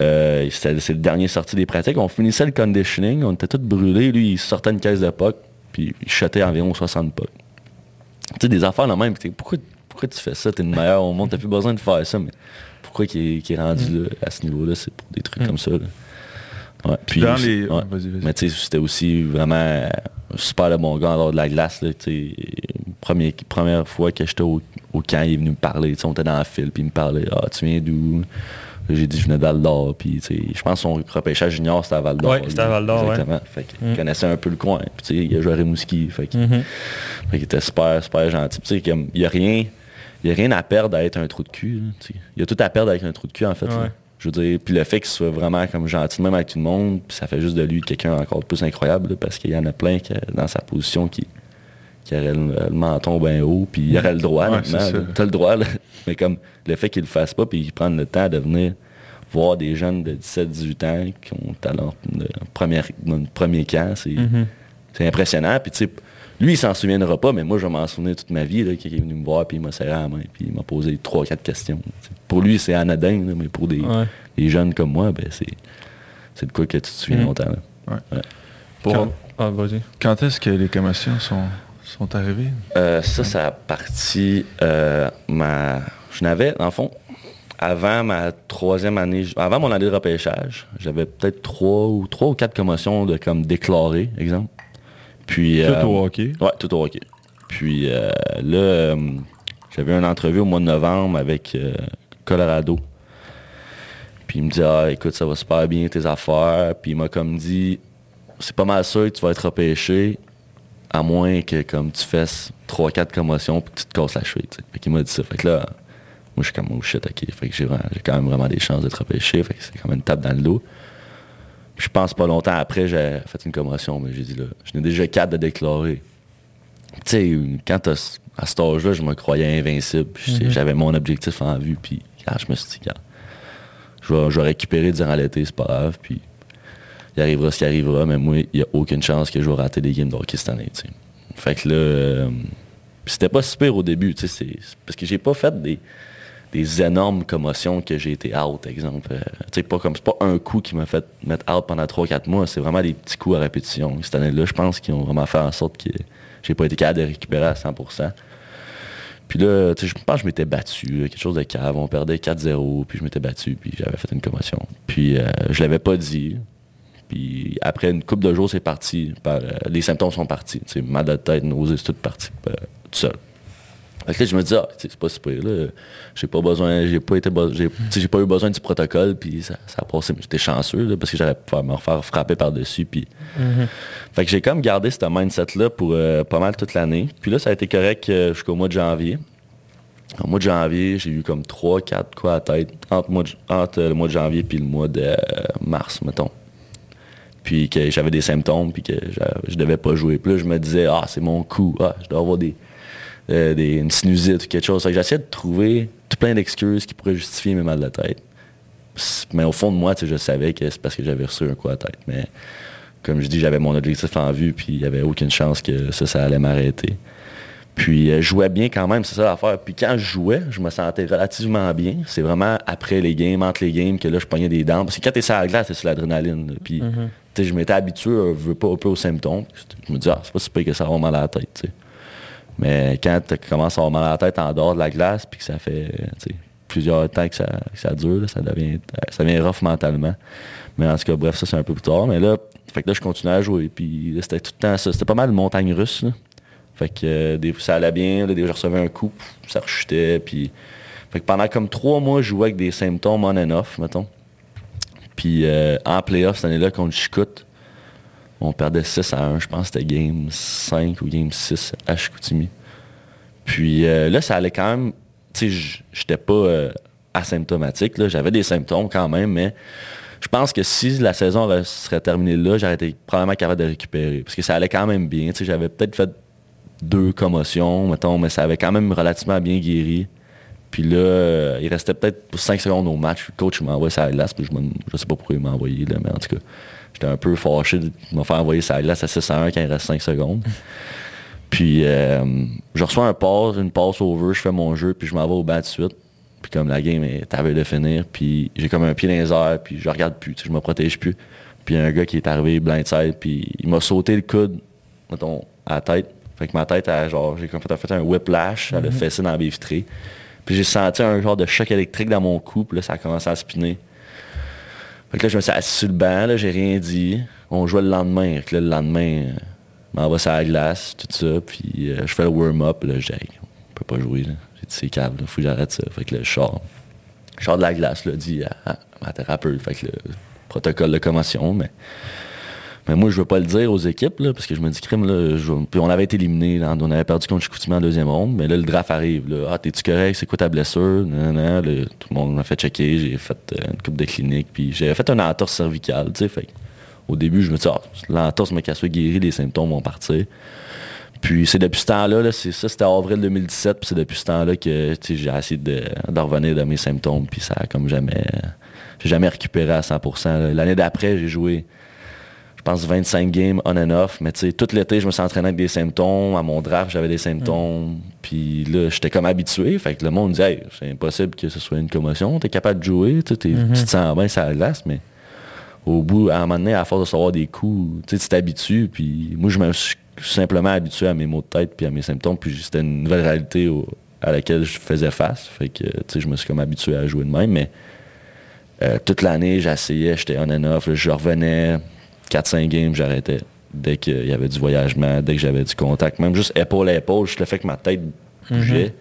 Euh, c'était- c'est le dernier sorti des pratiques. On finissait le conditioning, on était tous brûlés. Lui, il sortait une caisse de puck, puis il shotait environ 60 pucks. Tu sais, des affaires là même. Pourquoi, pourquoi tu fais ça? T'es le meilleur au monde, t'as plus besoin de faire ça. Mais pourquoi qu'il est, rendu là, à ce niveau-là? C'est pour des trucs Mm. comme ça. là. Ouais, puis dans les. ouais. Mais tu sais, c'était aussi vraiment super le bon gars en dehors de la glace. Là, première, première fois que j'étais au, au camp, il est venu me parler. On était dans la file, puis il me parlait Ah, tu viens d'où? J'ai dit Je venais de Val d'Or. Puis je pense que son repêchage junior, c'était à Val d'Or. Ouais, c'était à. Val d'Or, ouais. Exactement. Fait qu'il Mm. connaissait un peu le coin. Puis il a joué à Rimouski. Fait qu'il Mhm. qu'il était super, super gentil. Puis, il n'y a rien. Il y a rien à perdre à être un trou de cul. Il y a tout à perdre avec un trou de cul, en fait. Ouais. Je veux dire, puis le fait qu'il soit vraiment comme gentil, même avec tout le monde, puis ça fait juste de lui quelqu'un encore plus incroyable, là, parce qu'il y en a plein dans sa position qui, qui aurait le, le menton bien haut, puis il aurait le droit, Ouais. T'as le droit, là. mais comme le fait qu'il le fasse pas, puis qu'il prenne le temps de venir voir des jeunes de 17-18 ans qui ont talent de première, dans le premier camp, c'est Mhm. c'est impressionnant. Puis, tu sais, lui, il s'en souviendra pas, mais moi, je vais m'en souvenir toute ma vie, là, qu'il est venu me voir, puis il m'a serré la main, puis il m'a posé trois, quatre questions. Pour lui, c'est anodin, là, mais pour des, Ouais. des jeunes comme moi, ben, c'est, c'est de quoi que tu te souviens Mhm. longtemps. là. Pour- Quand, ah. Quand est-ce que les commotions sont, sont arrivées? Euh, ça, ça a parti euh, ma. Je n'avais, dans le fond, avant ma troisième année, avant mon année de repêchage, j'avais peut-être trois ou trois ou quatre commotions de comme déclarées, exemple. Puis. Tout euh, au hockey? Ouais, tout au hockey. Puis là, j'avais une entrevue au mois de novembre avec Colorado. Puis il me dit Ah, écoute, ça va super bien tes affaires. Puis il m'a comme dit C'est pas mal sûr que tu vas être repêché, à moins que comme tu fasses 3-4 commotions puis que tu te casses la cheville. tu sais. Fait qu'il m'a dit ça. Fait que là, moi je suis comme oh shit, ok. Fait que j'ai quand même vraiment des chances d'être repêché. Fait que c'est quand même une tape dans le dos. Je pense pas longtemps après, j'ai fait une commotion, mais j'ai dit là, je n'ai déjà quatre de déclarer. Tu sais, quand à cet âge-là, je me croyais invincible. Mhm. J'avais mon objectif en vue. Puis je me suis dit, Regarde, je vais, je vais récupérer durant l'été, c'est pas grave. Puis il arrivera ce qui arrivera, mais moi, il n'y a aucune chance que je vais rater des games de hockey cette année. Fait que là, euh, c'était pas super au début, c'est- c'est parce que j'ai pas fait des, des énormes commotions que j'ai été out, exemple. Euh, sais, pas comme c'est pas un coup qui m'a fait mettre out pendant 3-4 mois, c'est vraiment des petits coups à répétition. Cette année-là, je pense qu'ils ont vraiment fait en sorte que j'ai pas été capable de récupérer à 100%. Puis là, je pense que je m'étais battu, quelque chose de cave. On perdait 4-0, puis je m'étais battu, puis j'avais fait une commotion. Puis euh, je l'avais pas dit. Puis après une couple de jours, c'est parti. Par, euh, les symptômes sont partis. Tu sais, mal de tête, nausée, c'est tout parti euh, tout seul. Fait que là, je me dis, ah, c'est pas si pire, là. J'ai pas besoin, j'ai pas été, be- j'ai, tu sais, j'ai pas eu besoin du protocole, puis ça, ça a passé. J'étais chanceux, là, parce que j'aurais pu me refaire frapper par-dessus, puis fait que j'ai comme gardé ce mindset-là pour euh, pas mal toute l'année. Puis là, ça a été correct jusqu'au mois de janvier. Au mois de janvier, j'ai eu comme 3-4 quoi à tête entre, mois de- entre le mois de janvier puis le mois de euh, mars, mettons. Puis que j'avais des symptômes, puis que je, devais pas jouer. Puis là, je me disais, ah, c'est mon coup, ah, je dois avoir des, euh, une sinusite ou quelque chose. J'essayais de trouver tout plein d'excuses qui pourraient justifier mes mal de tête. Mais au fond de moi, je savais que c'est parce que j'avais reçu un coup à la tête. Mais comme je dis, j'avais mon objectif en vue, puis il n'y avait aucune chance que ça, ça allait m'arrêter. Puis euh, je jouais bien quand même, c'est ça l'affaire. Puis quand je jouais, je me sentais relativement bien. C'est vraiment après les games, entre les games, que là, je pognais des dents. Parce que quand t'es sur la glace, c'est sur l'adrénaline. Puis, sais, je m'étais habitué euh, veux pas, un peu aux symptômes. Je me dis, ah, c'est pas si pire que ça va mal à la tête. Mais quand tu commences à avoir mal à la tête en dehors de la glace, puis que ça fait plusieurs temps que ça, que ça dure, là, ça, devient, ça devient rough mentalement. Mais en tout cas, bref, ça c'est un peu plus tard. Mais là, fait que là, je continuais à jouer. Puis c'était tout le temps ça. C'était pas mal de montagne russe. là. Fait que euh, ça allait bien. Là, des je recevais un coup, ça rechutait. Puis, pendant comme trois mois, je jouais avec des symptômes on and off, mettons. Puis euh, en playoff, cette année-là, contre Chicoute, on perdait 6 à 1. Je pense que c'était game 5 ou game 6 à Chicoutimi. Puis euh, là, ça allait quand même. Tu sais, j'étais pas asymptomatique. J'avais des symptômes quand même, mais je pense que si la saison serait terminée là, j'aurais été probablement capable de récupérer. Parce que ça allait quand même bien. J'avais peut-être fait deux commotions, mettons, mais ça avait quand même relativement bien guéri. Puis là, euh, il restait peut-être 5 secondes au match. Le coach m'a envoyé sa glace, puis je, je sais pas pourquoi il m'a envoyé, là, mais en tout cas, j'étais un peu fâché de me faire envoyer sa glace à 6 à 1 quand il reste 5 secondes. Puis euh, je reçois un pass, une passe over, je fais mon jeu, puis je m'en vais au bas de suite. Puis comme la game est à de finir, puis j'ai comme un pied dans les airs, puis je regarde plus, je me protège plus. Puis il y a un gars qui est arrivé blindside, puis il m'a sauté le coude, mettons, à la tête. Fait que ma tête, a, genre, j'ai comme fait, un whiplash, elle a fessé dans la baie vitrée. Puis j'ai senti un genre de choc électrique dans mon cou, puis là, ça a commencé à spinner. Fait que là, je me suis assis sur le banc, là, j'ai rien dit. On jouait le lendemain. Fait que là, le lendemain, euh, je m'en vais sur la glace, tout ça, puis euh, je fais le warm-up, là, je dis, Hey, on peut pas jouer, là. J'ai dit, c'est câble, là, faut que j'arrête ça. Fait que là, je sors. Je sors de la glace, là, dit à, à ma thérapeute. Fait que le protocole de commotion, mais... Mais moi, je veux pas le dire aux équipes, là, parce que je me dis, crime, là, puis on avait été éliminé, on avait perdu contre Chicoutimi en deuxième ronde, mais là, le draft arrive, là. Ah, t'es-tu correct? C'est quoi ta blessure? Non, non, là, tout le monde m'a fait checker, j'ai fait euh, une coupe de clinique, puis j'avais fait un entorse cervicale, fait au début, je me dis, ah, l'entorse m'a cassé, guéri, les symptômes vont partir. Puis c'est depuis ce temps-là, là, c'est ça, c'était avril 2017, puis c'est depuis ce temps-là que j'ai essayé de, revenir de mes symptômes, puis ça a comme jamais. J'ai jamais récupéré à 100%. L'année d'après, j'ai joué, pense, 25 games on and off, mais tu sais, tout l'été, je me suis entraîné avec des symptômes. À mon draft, j'avais des symptômes. Puis là, j'étais comme habitué. Fait que le monde disait, c'est impossible que ce soit une commotion. T'es capable de jouer, tu te sens bien, ça glace, mais au bout, à un moment donné, à force de savoir des coups, tu t'habitues. Puis moi, je me suis simplement habitué à mes maux de tête puis à mes symptômes. Puis c'était une nouvelle réalité à laquelle je faisais face. Fait que, tu sais, je me suis comme habitué à jouer de même. Mais euh, toute l'année, j'essayais, j'étais on and off. je revenais 4-5 games, j'arrêtais. Dès qu'il y avait du voyagement, dès que j'avais du contact, même juste épaule à épaule, juste le fait que ma tête bougeait, mm-hmm.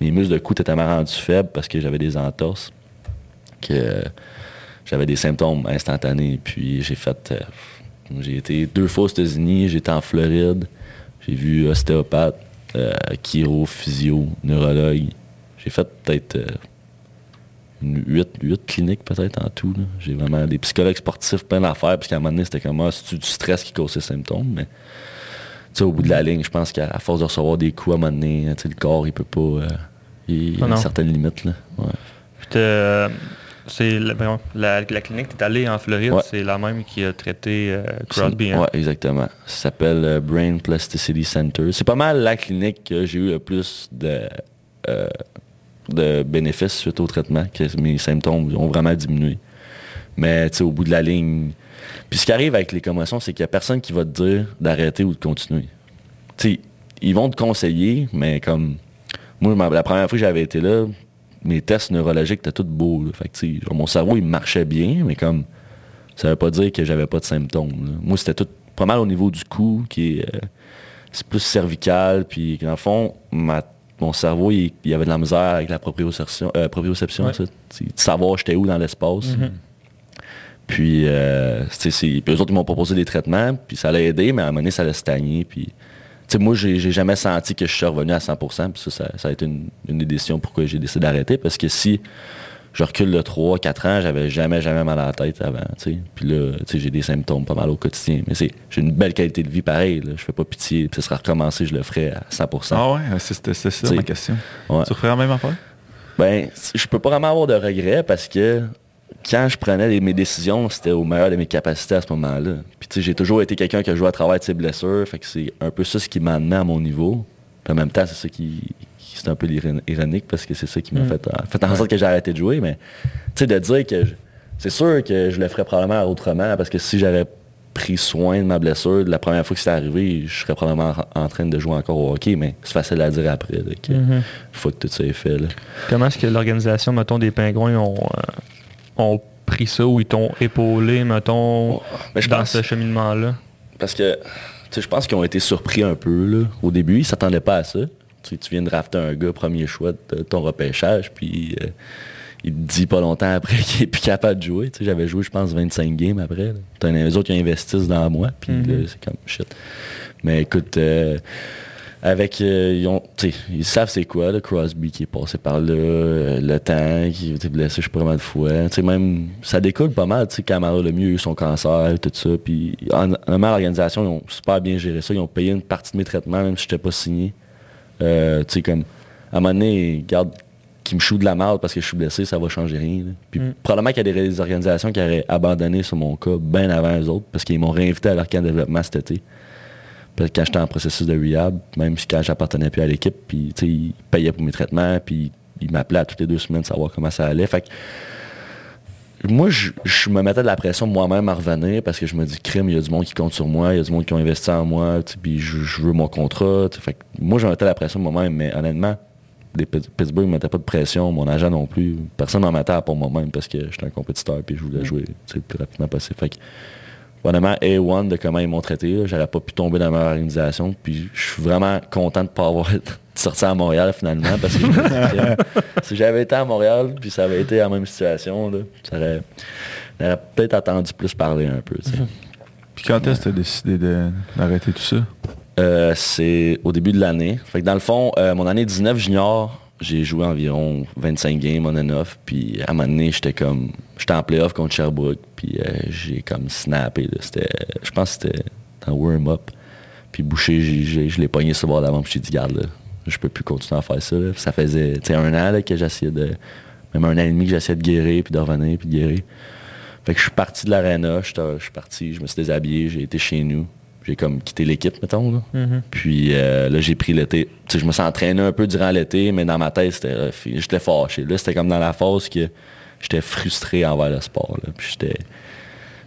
mes muscles de cou étaient rendus faibles parce que j'avais des entorses. Que j'avais des symptômes instantanés. Puis j'ai fait. Euh, j'ai été deux fois aux États-Unis, j'étais en Floride, j'ai vu ostéopathe, euh, chiro, physio, neurologue. J'ai fait peut-être euh, huit, cliniques peut-être en tout. J'ai vraiment des psychologues sportifs, plein d'affaires, puis qu'à un moment donné, c'était comme ah, c'est du stress qui cause ces symptômes? Mais au bout de la ligne, je pense qu'à force de recevoir des coups à un moment donné, le corps, il peut pas. Euh, il y a ah certaines limites. Là. C'est la, clinique qui est allée en Floride, c'est la même qui a traité euh, Crosby. Hein? Oui, exactement. Ça s'appelle euh, Brain Plasticity Center. C'est pas mal la clinique que j'ai eu le plus de, euh, de bénéfices suite au traitement, que mes symptômes ont vraiment diminué. Mais au bout de la ligne. Puis ce qui arrive avec les commotions, c'est qu'il n'y a personne qui va te dire d'arrêter ou de continuer. sais, ils vont te conseiller, mais comme. Moi, la première fois que j'avais été là, mes tests neurologiques étaient tous beaux. Fait mon cerveau, il marchait bien, mais comme ça veut pas dire que j'avais pas de symptômes. Moi, c'était tout pas mal au niveau du cou, qui est, euh, c'est plus cervical, puis dans le fond, mon cerveau, il, y avait de la misère avec la proprioception, euh, proprioception de savoir j'étais où dans l'espace. Mm-hmm. Puis, euh, puis eux autres, ils m'ont proposé des traitements, puis ça l'a aidé, mais à un moment donné, ça l'a stagné, puis sais, moi, j'ai jamais senti que je suis revenu à 100%. Puis ça, ça, a été une, une des décisions pourquoi j'ai décidé d'arrêter. Parce que si je recule de 3, 4 ans, j'avais jamais, jamais mal à la tête avant. Puis là, j'ai des symptômes pas mal au quotidien. Mais j'ai une belle qualité de vie pareil. Là. Je fais pas pitié. Puis ça sera recommencé, je le ferai à 100%. Ah ouais, c'est ça ma question. Tu referais la même affaire? Ben, je peux pas vraiment avoir de regrets parce que quand je prenais mes décisions, c'était au meilleur de mes capacités à ce moment-là. Puis j'ai toujours été quelqu'un qui a joué à travers de ses blessures, fait que c'est un peu ça ce qui m'a amené à mon niveau. Puis en même temps, c'est ça qui, c'est un peu ironique parce que c'est ça qui m'a mm. fait, fait en sorte que j'ai arrêté de jouer, mais tu sais de dire que c'est sûr que je le ferais probablement autrement parce que si j'avais pris soin de ma blessure la première fois que c'est arrivé, je serais probablement en train de jouer encore au hockey, mais c'est facile à dire après. Une mm-hmm. fois que tout ça est fait. Comment est-ce que l'organisation, mettons, des pingouins ont, euh, ont pris ça ou ils t'ont épaulé, mettons, je dans ce cheminement-là? Parce que je pense qu'ils ont été surpris un peu. Là. Au début, ils s'attendaient pas à ça. Tu viens de rafter un gars premier choix de ton repêchage, puis euh, il te dit pas longtemps après qu'il est plus capable de jouer. J'avais joué, je pense, 25 games après. T'as les autres qui investissent dans moi, puis mm-hmm. c'est comme shit. Mais écoute, euh, avec euh, ils, savent c'est quoi le Crosby qui est passé par là euh, le temps qui été blessé je sais pas mal de fois même ça découle pas mal tu sais Camara le mieux eu son cancer tout ça puis en, en l'organisation ils ont super bien géré ça ils ont payé une partie de mes traitements même si je n'étais pas signé euh, tu sais comme à un moment donné garde qui me chou de la merde parce que je suis blessé, ça va changer rien. Puis mm. probablement qu'il y a des organisations qui auraient abandonné sur mon cas bien avant les autres parce qu'ils m'ont réinvité à leur camp de développement cet été quand j'étais en processus de rehab, même quand j'appartenais plus à l'équipe, puis ils payaient pour mes traitements, puis ils m'appelaient toutes les deux semaines de savoir comment ça allait. Fait moi, je, me mettais de la pression moi-même à revenir parce que je me dis, crime, il y a du monde qui compte sur moi, il y a du monde qui ont investi en moi, puis je, veux mon contrat. Fait moi, je me mettais de la pression moi-même, mais honnêtement, les Pittsburgh ne mettaient pas de pression, mon agent non plus. Personne n'en mettait pour moi-même parce que j'étais un compétiteur et je voulais jouer le plus rapidement possible. Fait honnêtement, A1 de comment ils m'ont traité. J'aurais pas pu tomber dans ma organisation. Puis je suis vraiment content de ne pas avoir sorti à Montréal finalement. Parce que si j'avais été à Montréal, puis ça avait été la même situation, là, ça aurait, peut-être attendu plus parler un peu. Puis quand est-ce que tu as décidé d'arrêter tout ça? Euh, c'est au début de l'année. Fait que dans le fond, euh, mon année 19 junior, j'ai joué environ 25 games on and off. Puis à un moment donné, j'étais comme. J'étais en playoff contre Sherbrooke. Puis euh, j'ai comme snappé. C'était, je pense que c'était un warm-up. Puis Boucher, je l'ai pogné sur le bord d'avant, puis j'ai dit, garde, là, je peux plus continuer à faire ça. là. Ça faisait un an là, que j'essayais de. Même un an et demi que j'essayais de guérir, puis de revenir, puis de guérir. Fait que je suis parti de l'aréna, je suis parti, je me suis déshabillé, j'ai été chez nous. J'ai comme quitté l'équipe, mettons. Là. Mhm. Puis euh, là, j'ai pris l'été. Je me suis entraîné un peu durant l'été, mais dans ma tête, c'était euh, j'étais fâché. Là, c'était comme dans la phase que j'étais frustré envers le sport. là. Puis j'étais.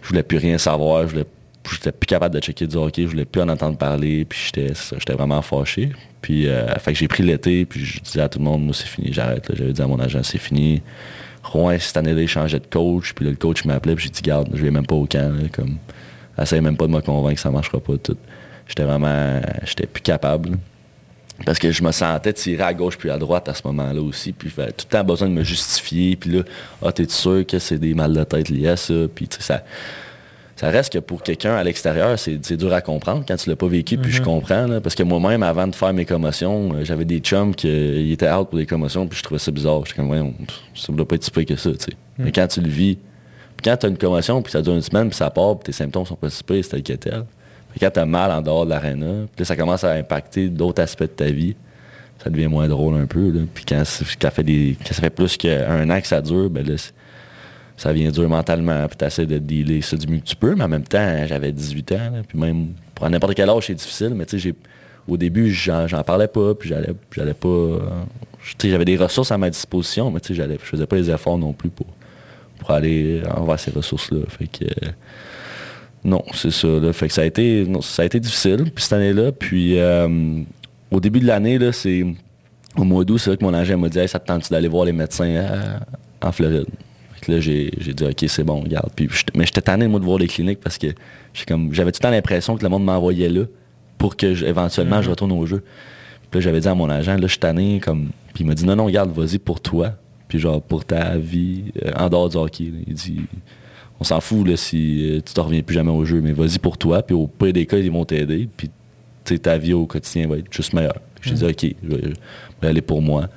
Je voulais plus rien savoir. Je voulais. J'étais plus capable de checker du hockey. Je voulais plus en entendre parler. Puis j'étais j'étais vraiment fâché. Puis euh, fait que j'ai pris l'été. Puis je disais à tout le monde, moi, c'est fini, j'arrête. là. J'avais dit à mon agent, c'est fini. Rouen, cette année-là, il changeait de coach. Puis là, le coach m'appelait. Puis j'ai dit, garde, je vais même pas au camp. là, comme, même pas de me convaincre que ça marchera pas. Tout. J'étais vraiment. J'étais plus capable. Parce que je me sentais tirer à gauche puis à droite à ce moment-là aussi. Puis tout le temps besoin de me justifier. Puis là, ah, t'es sûr que c'est des mal de tête liés à? Puis ça, ça reste que pour quelqu'un à l'extérieur, c'est dur à comprendre quand tu l'as pas vécu. Puis je comprends. là, parce que moi-même, avant de faire mes commotions, euh, j'avais des chums qui euh, étaient out pour des commotions. Puis je trouvais ça bizarre. J'étais comme, pff, ça ne doit pas être si pire que ça. sais. Mais quand tu le vis, puis quand tu as une commotion, puis ça dure une semaine, puis ça part, puis tes symptômes sont pas si pires, c'est tel que tel. Puis quand tu as mal en dehors de l'aréna, puis là, ça commence à impacter d'autres aspects de ta vie, ça devient moins drôle un peu. là. Puis quand, fait des, quand ça fait plus qu'un an que ça dure, ben là, c'est- ça vient dur mentalement. Puis tu essaies de dealer ça du mieux que tu peux, mais en même temps, j'avais 18 ans. puis même, pour n'importe quel âge, c'est difficile, mais tu sais, au début, j'en, parlais pas, puis j'allais, pas... j'avais des ressources à ma disposition, mais tu sais, je faisais pas les efforts non plus pour, pour aller envers ces ressources-là. Fait que... non, c'est ça. Fait que ça a été, ça a été difficile, puis cette année-là. Puis euh, au début de l'année, c'est au mois d'août, c'est là que mon agent m'a dit ça te tente d'aller voir les médecins en Floride? Là, j'ai, dit ok, c'est bon, regarde. Puis, mais j'étais tanné moi de voir les cliniques parce que j'avais tout le temps l'impression que le monde m'envoyait là pour que je- éventuellement je retourne au jeu. Puis là, j'avais dit à mon agent, là, je suis tanné, comme. Puis il m'a dit non, non, regarde, vas-y pour toi. Puis genre pour ta vie euh, en dehors du hockey. là. Il dit on s'en fout là, si euh, tu te reviens plus jamais au jeu, mais vas-y pour toi, puis au pire des cas, ils vont t'aider, puis tu sais, ta vie au quotidien va être juste meilleure. J'ai dit, OK, je vais, je vais aller pour moi.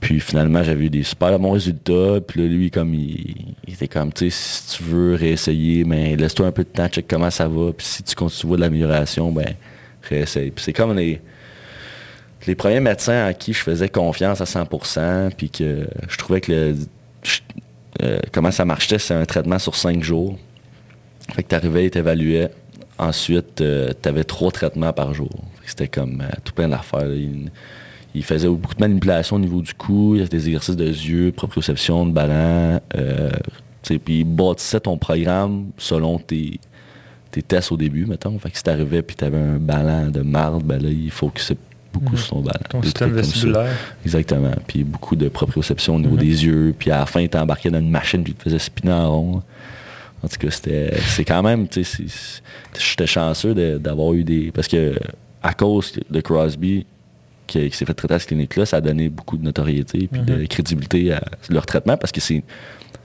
Puis finalement, j'avais eu des super bons résultats, puis là, lui, comme, il, était comme, tu sais, si tu veux réessayer, mais laisse-toi un peu de temps, check comment ça va, puis si tu continues de l'amélioration, ben, réessaye. Puis c'est comme les, les premiers médecins à qui je faisais confiance à 100%, puis que je trouvais que euh, comment ça marchait, c'est un traitement sur cinq jours. Fait que tu arrivais, ils t'évaluaient. Ensuite, tu avais trois traitements par jour. C'était comme euh, tout plein d'affaires. Il, faisait beaucoup de manipulations au niveau du cou, il y avait des exercices de yeux, proprioception, de ballon. euh, puis il bâtissait ton programme selon tes, tes tests au début, mettons. Fait que si t'arrivais puis t'avais un ballon de marde, ben là, il focusait beaucoup Mhm. sur ton ballon. Ton système vestibulaire. Exactement. Puis beaucoup de proprioception au niveau Mhm. des yeux. Puis à la fin, il t'embarquait dans une machine puis il te faisait spinner en rond. En tout cas, c'était, c'est quand même, tu sais, j'étais chanceux d'avoir eu des... Parce que à cause de Crosby, qui, qui s'est fait traiter à cette clinique-là, ça a donné beaucoup de notoriété puis de Mhm. crédibilité à leur traitement parce que c'est,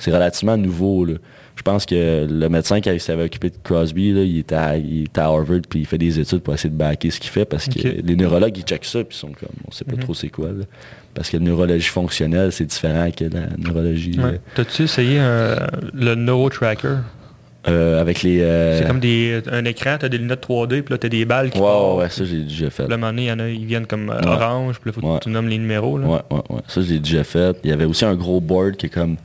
relativement nouveau. là. Je pense que le médecin qui s'avait occupé de Crosby, là, il, était à, il était à Harvard puis il fait des études pour essayer de backer ce qu'il fait parce que les neurologues, ils checkent ça puis ils sont comme, on sait pas Mhm. trop c'est quoi. là. Parce que la neurologie fonctionnelle, c'est différent que la neurologie Ouais. T'as-tu essayé un- le NeuroTracker? Euh, avec les... euh, C'est comme des, un écran, t'as des lunettes 3D, puis là t'as des balles qui Ouais, partent. ouais, ça j'ai déjà fait. Là, à un moment donné, il y en a, ils viennent comme euh, Ouais. orange, puis là, faut que tu nommes les numéros. Là. Ouais, ouais, ouais. Ça, je l'ai déjà fait. Il y avait aussi un gros board qui est comme.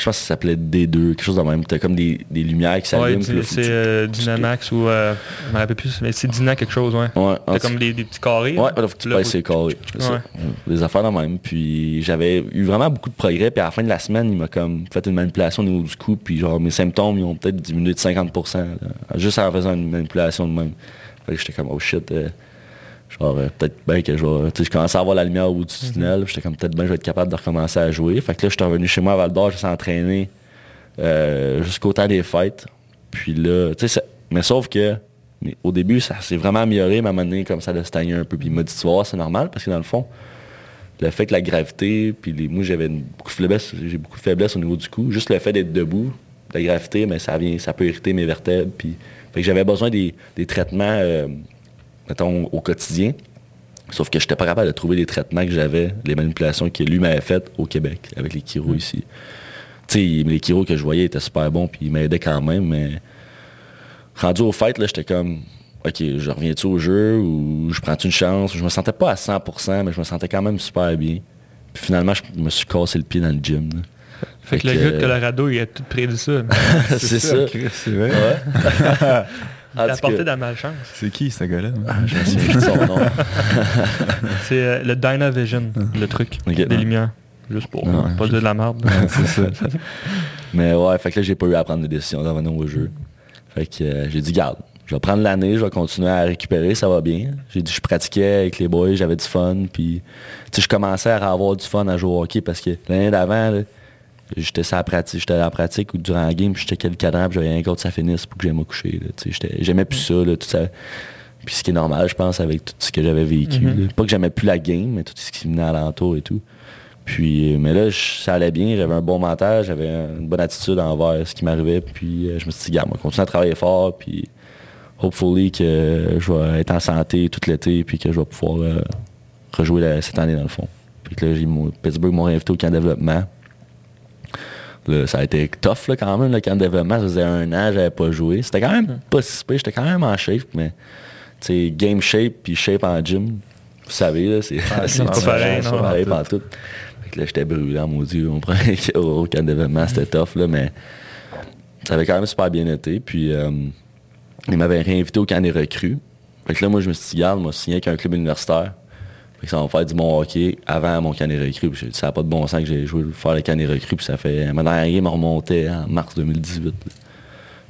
Je pense que ça s'appelait D2, quelque chose de même. T'as comme des, des lumières qui s'allument. c'est euh, Dynamax ou... Euh, je me rappelle plus, mais c'est Dyna quelque chose, ouais. Ouais, T'as comme des, des petits carrés. Ouais, là. faut que tu carrés. Des affaires de même. Puis j'avais eu vraiment beaucoup de progrès. Puis à la fin de la semaine, il m'a comme fait une manipulation au niveau du cou. Puis genre mes symptômes, ils ont peut-être diminué de 50%. là, juste en faisant une manipulation de même. Fait que j'étais comme, oh shit. euh, genre, euh, peut-être bien que je vais. Tu sais, je commençais à avoir la lumière au bout du Mhm. tunnel. J'étais comme, peut-être bien, je vais être capable de recommencer à jouer. Fait que là, j'étais revenu chez moi à Val d'Or, je me suis entraîné euh, jusqu'au temps des fêtes. Puis là, tu sais, mais sauf que mais au début, ça s'est vraiment amélioré, mais à un moment donné, comme ça, de stagner un peu. Puis il m'a dit, tu voir, c'est normal, parce que dans le fond, le fait que la gravité, puis les, moi j'avais beaucoup de faiblesse, j'ai beaucoup de faiblesse au niveau du cou. Juste le fait d'être debout, la gravité, mais ça vient, ça peut irriter mes vertèbres. Puis, fait que j'avais besoin des, des traitements, euh, mettons, au quotidien. Sauf que je n'étais pas capable de trouver les traitements que j'avais, les manipulations que lui m'avait faites au Québec, avec les chiro ici. Tu sais, les chiro que je voyais étaient super bons, puis ils m'aidaient quand même, mais rendu au fait, là, j'étais comme, OK, je reviens-tu au jeu ou je prends-tu une chance? Je me sentais pas à 100%, mais je me sentais quand même super bien. Puis finalement, je me suis cassé le pied dans le gym. là. Fait que le gars de Colorado, il a tout prédit ça. c'est ça. Chris, C'est vrai. Ouais. En Il a de la malchance. C'est qui, ce gars-là? je me souviens plus de son nom. C'est euh, le Dynavision, le truc des lumières. Juste pour Ah pas dire de la merde. Ouais, c'est ça. Mais ouais, fait que là, j'ai pas eu à prendre des décisions d'en venir au jeu. Fait que euh, j'ai dit, garde, je vais prendre l'année, je vais continuer à récupérer, ça va bien. J'ai dit, je pratiquais avec les boys, j'avais du fun, puis tu sais, je commençais à avoir du fun à jouer au hockey parce que l'année d'avant, là, j'étais à la pratique, j'étais à la pratique ou durant la game, puis j'étais le cadran, puis j'avais rien contre ça finisse pour que j'aille me coucher. J'aimais plus ça, là, tout ça. Puis ce qui est normal, je pense, avec tout ce que j'avais vécu. Mhm. Pas que j'aimais plus la game, mais tout ce qui venait alentour et tout. Puis, euh, mais là, je- ça allait bien, j'avais un bon mental, j'avais une bonne attitude envers ce qui m'arrivait. Puis euh, je me suis dit, gars, moi, continue à travailler fort, puis hopefully que je vais être en santé tout l'été, puis que je vais pouvoir euh, rejouer la- cette année dans le fond. Puis que là, Pittsburgh m'a invité au camp de développement. Là, ça a été tough là, quand même, le camp de développement. Ça faisait un an, j'avais pas joué. C'était quand même pas si pire, j'étais quand même en shape, mais game shape puis shape en gym, vous savez, là, c'est pas pareil, non? pareil pantoute. Fait que là, j'étais brûlant, maudit. On prend au camp d'événement, c'était tough, là, mais ça avait quand même super bien été. Puis, euh, il m'avait réinvité au camp des recrues. Fait que là, moi, je me suis dit, garde, moi, signé avec un club universitaire. Fait que ça va faire du bon hockey avant mon j'ai dit, ça n'a pas de bon sens que j'ai joué faire le recrues. Puis ça fait. Ma dernière game me remontait en mars 2018. là.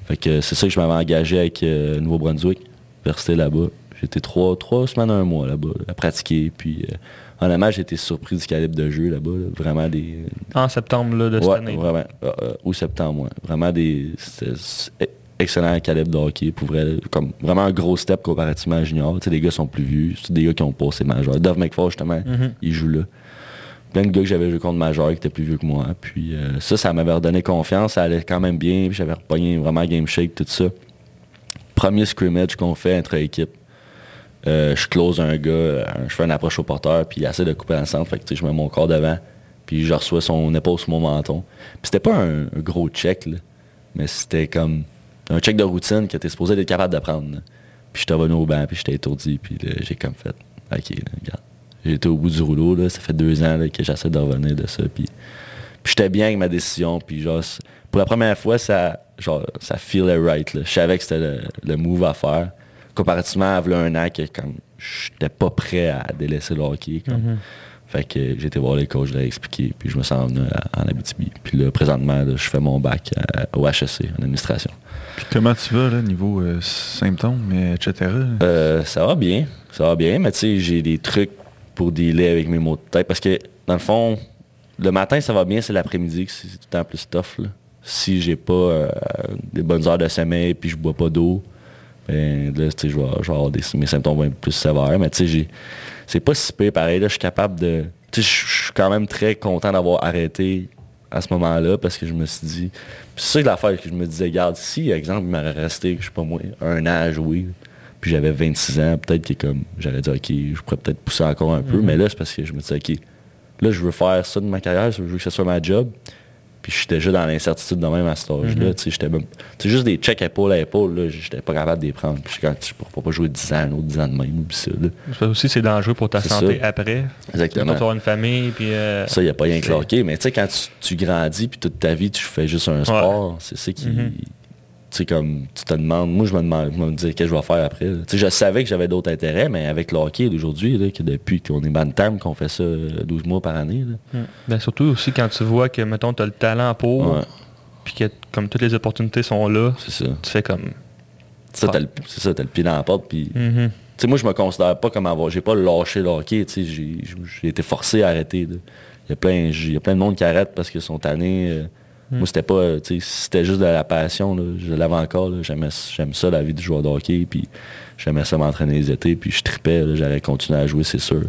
Fait que c'est ça que je m'avais engagé avec euh, Nouveau-Brunswick, université là-bas. J'étais trois, trois semaines, un mois là-bas, à pratiquer. Puis, euh, honnêtement, j'ai été surpris du calibre de jeu là-bas. là. Vraiment des, En septembre là, de cette Ouais, année. vraiment. Euh, euh, ou septembre, ouais. Vraiment des. Excellent calibre de hockey. Pour vrai, comme vraiment un gros step comparativement à junior. Tu sais, les gars sont plus vieux. C'est des gars qui ont passé majeur. Dove McFall, justement, Mhm. il joue là. Plein de gars que j'avais joué contre majeur qui étaient plus vieux que moi. Puis euh, ça, ça m'avait redonné confiance. Ça allait quand même bien. Puis j'avais repogné vraiment game shake, tout ça. Premier scrimmage qu'on fait entre équipes. Euh, je close un gars, euh, je fais une approche au porteur, puis il essaie de couper dans le centre. Fait que, je mets mon corps devant, puis je reçois son épaule sur mon menton. Puis c'était pas un, un gros check, là, mais c'était comme un check de routine que t'es supposé être capable de prendre. là. Puis j'étais revenu au banc, puis j'étais étourdi, puis j'ai comme fait, ok, là, regarde. Été au bout du rouleau, là, ça fait deux ans là, que j'essaie de revenir de ça, puis, puis j'étais bien avec ma décision, puis genre, pour la première fois, ça, genre, ça feelait right, là. Je savais que c'était le, le move à faire, comparativement à un an que comme, j'étais pas prêt à délaisser le hockey, comme. Mhm. Fait que j'ai été voir les coachs, je leur ai expliqué, puis je me sens venu à- en Abitibi. Puis là, présentement, là, je fais mon bac à- au HEC, en administration. Puis comment tu vas, là, niveau euh, symptômes, etc. Euh, ça va bien, ça va bien, mais j'ai des trucs pour dealer avec mes maux de tête. Parce que, dans le fond, le matin, ça va bien, c'est l'après-midi que c'est tout le temps plus tough. là. Si j'ai pas euh, des bonnes heures de sommeil puis je bois pas d'eau, ben là, je vais, avoir des, mes symptômes vont être plus sévères. Mais tu sais, c'est pas si pire pareil. Je suis capable de. Je suis quand même très content d'avoir arrêté à ce moment-là parce que je me suis dit. C'est ça que l'affaire que je me disais, regarde, si, exemple, il m'aurait resté, je sais pas moi, un an à jouer, puis j'avais 26 ans, peut-être que comme j'aurais dit, OK, je pourrais peut-être pousser encore un peu, mais là, c'est parce que je me disais, OK, là, je veux faire ça de ma carrière, je veux que ce soit ma job. Puis je suis déjà dans l'incertitude de même à cet âge-là. Tu sais, j'étais même. Tu juste des checks épaule à épaule, j'étais pas capable de les prendre. Puis quand je pourrais pas jouer 10 ans, un autre 10 ans de même, oublie ça. là. Ça aussi, c'est dangereux pour ta santé ça. après. Exactement. Quand tu avoir une famille, puis... euh, Ça, il n'y a pas rien claqué. Mais tu sais, quand tu, tu grandis, puis toute ta vie, tu fais juste un sport, c'est ça qui. Mhm. Tu sais, comme tu te demandes. Moi, je me demande, je me disais, qu'est-ce que je vais faire après. Tu sais, je savais que j'avais d'autres intérêts, mais avec le hockey d'aujourd'hui, que depuis qu'on est bantam, qu'on fait ça euh, 12 mois par année. là. Ben, surtout aussi quand tu vois que, mettons, tu as le talent pour, puis que comme toutes les opportunités sont là, ça. tu fais comme... Le- C'est ça, t'as le pied dans la porte, puis Mhm. Tu sais, moi, je me considère pas comme avoir. J'ai pas lâché le hockey. tu sais, J'ai été forcé à arrêter. Il y a plein, il y a plein de monde qui arrête parce qu'ils sont tannés. euh. Moi, c'était pas. euh, C'était juste de la passion. là. Je l'avais encore. J'aimais j'aime ça, la vie de joueur de hockey. Puis j'aimais ça m'entraîner les étés. Puis je tripais. J'allais continuer à jouer, c'est sûr.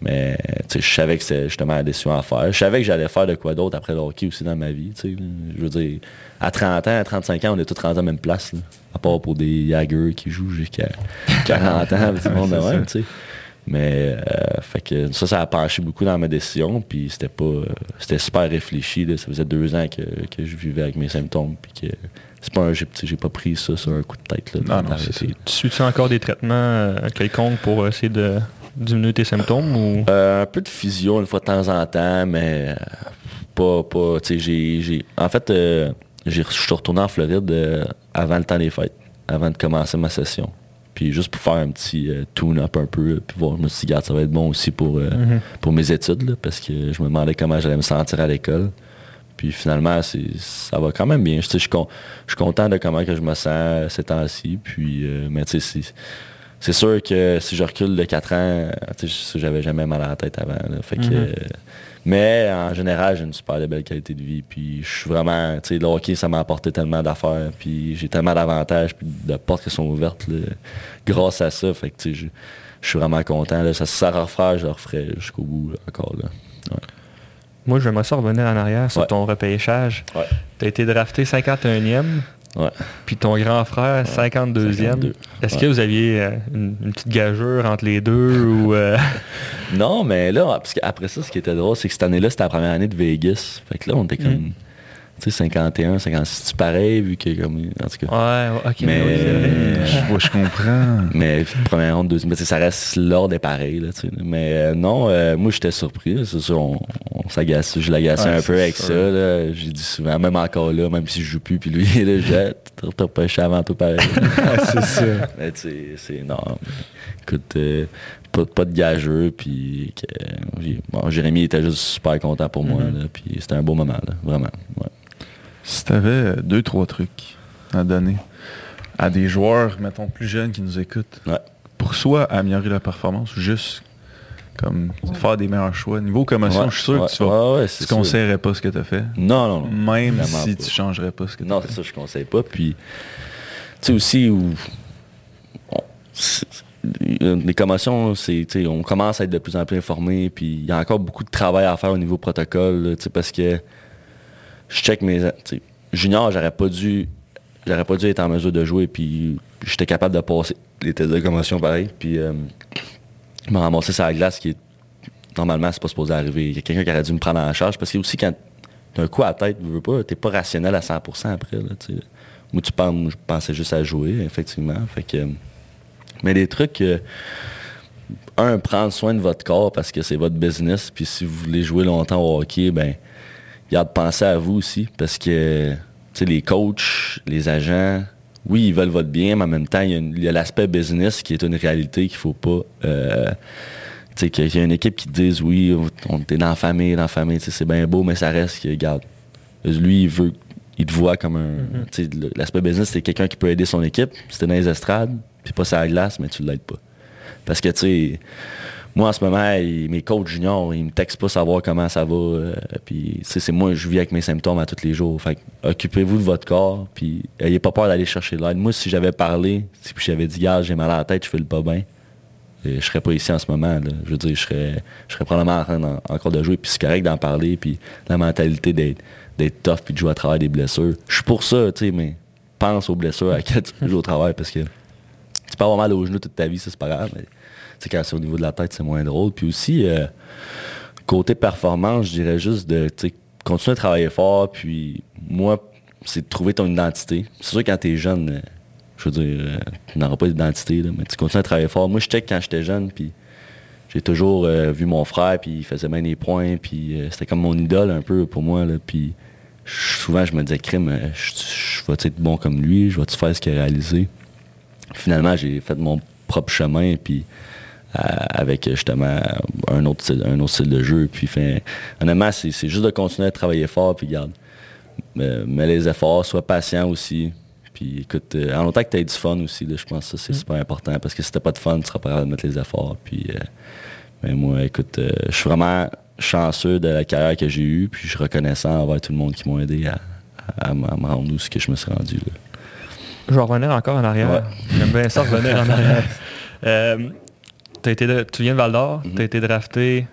Mais je savais que c'était justement la décision à faire. Je savais que j'allais faire de quoi d'autre après le hockey aussi dans ma vie. Je veux dire, à 30 ans, à 35 ans, on est tous rendus à la même place. là. À part pour des Jagger qui jouent jusqu'à 40 ans, tout le monde de même, tu sais. Mais euh, fait que ça, ça a penché beaucoup dans ma décision. Puis c'était pas. euh, c'était super réfléchi. là. Ça faisait deux ans que, que je vivais avec mes symptômes. Puis que c'est pas un. J'ai, j'ai pas pris ça sur un coup de tête. Là, Non, non, d'arrêter. c'est ça. Tu suis-tu encore des traitements euh, quelconques pour essayer de diminuer tes symptômes ou... Un peu de physio une fois de temps en temps, mais pas. pas j'ai, j'ai- En fait, je suis retourné en Floride avant le temps des fêtes, avant de commencer ma session. Puis juste pour faire un petit euh, tune-up un peu, puis voir, je me suis dit, ça va être bon aussi pour, euh, Mhm. pour mes études, là, parce que je me demandais comment j'allais me sentir à l'école. Puis finalement, ça va quand même bien. Je, je, suis con- je suis content de comment que je me sens ces temps-ci. Puis, euh, mais tu sais, c'est, sûr que si je recule de 4 ans, tu sais, j'avais jamais mal à la tête avant. là. Fait que, Mhm. euh, mais en général, j'ai une super belle qualité de vie. Puis je suis vraiment, tu sais, le hockey, ça m'a apporté tellement d'affaires. Puis j'ai tellement d'avantages, puis de portes qui sont ouvertes là, grâce à ça. Fait que tu sais, je, je suis vraiment content. Là. Ça, ça refaire, je le referai jusqu'au bout là, encore. Là. Moi, j'aimerais ça revenir en arrière sur Ouais. ton repêchage. Ouais. Tu as été drafté 51e, Ouais. puis ton grand frère 52e. 52. Est-ce Ouais. que vous aviez euh, une, une petite gageure entre les deux ou... euh, Non, mais là, parce qu'après ça, ce qui était drôle, c'est que cette année-là, c'était la première année de Vegas. Fait que là, on était comme, Mm. Tu sais, 51, 56, c'est pareil, vu que comme, en tout cas. Ouais, ok, Mais-. Euh, je comprends. Mais première ronde, deuxième, mais ça reste l'ordre est pareil, là, tu sais. Mais euh, non, euh, moi, j'étais surpris, c'est sûr, on, on s'agace, je l'agaçais Ouais, un peu avec sûr. ça, là. J'ai dit souvent, même encore là, même si je joue plus, puis lui, là, j'ai t'as pêché avant tout pareil. c'est ça. Mais tu sais, c'est mais Écoute, euh, pas, pas de gageux, puis que, bon, Jérémy était juste super content pour moi, Mhm. là, puis c'était un beau moment, là, vraiment. ouais. Si tu avais deux, trois trucs à donner à des joueurs, mettons, plus jeunes qui nous écoutent, Ouais. pour soit améliorer la performance ou juste comme faire des meilleurs choix. Niveau commotion, Ouais, je suis sûr ouais, que tu vas, ouais, tu conseillerais pas ce que tu as fait. Non, non, non. Même si pas. tu changerais pas ce que tu Non, c'est ça, je conseille pas. Puis, tu sais aussi, où, les commotions, c'est, on commence à être de plus en plus informé, puis il y a encore beaucoup de travail à faire au niveau protocole, tu sais, parce que je check mes, junior, j'aurais pas dû, j'aurais pas dû être en mesure de jouer, puis j'étais capable de passer les tests de commotion pareil, puis euh, me ramasser sur la glace qui est normalement c'est pas supposé arriver. Il y a quelqu'un qui aurait dû me prendre en charge parce que aussi quand t'as un coup à la tête, tu veux pas, t'es pas rationnel à 100% après. Là. Moi, tu penses, je pensais juste à jouer, effectivement. Fait que, mais des trucs, euh, un, prendre soin de votre corps parce que c'est votre business. Puis si vous voulez jouer longtemps au hockey, ben, garde penser à vous aussi parce que les coachs, les agents, oui, ils veulent votre bien, mais en même temps, il y a l'aspect business qui est une réalité qu'il faut pas. euh, tu sais, qu'il y a une équipe qui te dise oui, on est dans la famille, dans la famille, c'est bien beau, mais ça reste que, regarde, lui, il veut, il te voit comme un. le- L'aspect business, c'est quelqu'un qui peut aider son équipe. Si t'es dans les estrades, puis pas sur la glace, mais tu l'aides pas. Parce que, tu sais, moi, en ce moment, mes coachs juniors, ils me textent pas savoir comment ça va. euh, puis, c'est moi, je vis avec mes symptômes à tous les jours. Fait occupez-vous de votre corps, puis ayez pas peur d'aller chercher l'aide. Moi, si j'avais parlé, si j'avais dit, gars, j'ai mal à la tête, je fais le pas bien, et je serais pas ici en ce moment. Je veux dire, je serais, je serais probablement en train d'en- encore de jouer, puis c'est correct d'en parler, puis la mentalité d'être, tough, puis de jouer à travers des blessures. Je suis pour ça, tu sais, mais pense aux blessures à laquelle tu peux jouer au travail, parce que tu peux avoir mal aux genoux toute ta vie, ça c'est pas grave, sais, quand c'est au niveau de la tête, c'est moins drôle. Puis aussi, euh, côté performance, je dirais juste de continuer à travailler fort, puis moi, c'est de trouver ton identité. C'est sûr, quand t'es jeune, euh, je veux dire, euh, tu n'auras pas d'identité, mais tu continues à travailler fort. Moi, je check quand j'étais jeune, puis j'ai toujours vu mon frère, puis il faisait bien des points, puis c'était comme mon idole un peu pour moi, là, puis souvent, je me disais, crime, je, vais être bon comme lui, je vais-tu faire ce qu'il a réalisé? Finalement, j'ai fait mon propre chemin, puis avec justement un autre, style- un autre style de jeu. Puis, fin, honnêtement, c'est c'est juste de continuer à travailler fort, puis garde, euh, mets les efforts, sois patient aussi. Puis écoute, euh, en longtemps que tu aies du fun aussi, là, je pense que ça, c'est super important, parce que si t'as pas de fun, tu seras pas capable de mettre les efforts. Puis, euh, mais moi, écoute, euh, je suis vraiment chanceux de la carrière que j'ai eue, puis je suis reconnaissant envers tout le monde qui m'ont aidé à, à, me rendre où ce que je me suis rendu. Là. Je vais revenir encore en arrière. Ouais. J'aime bien ça revenir en arrière. Été de- tu viens de Val d'Or, Mhm. tu as été drafté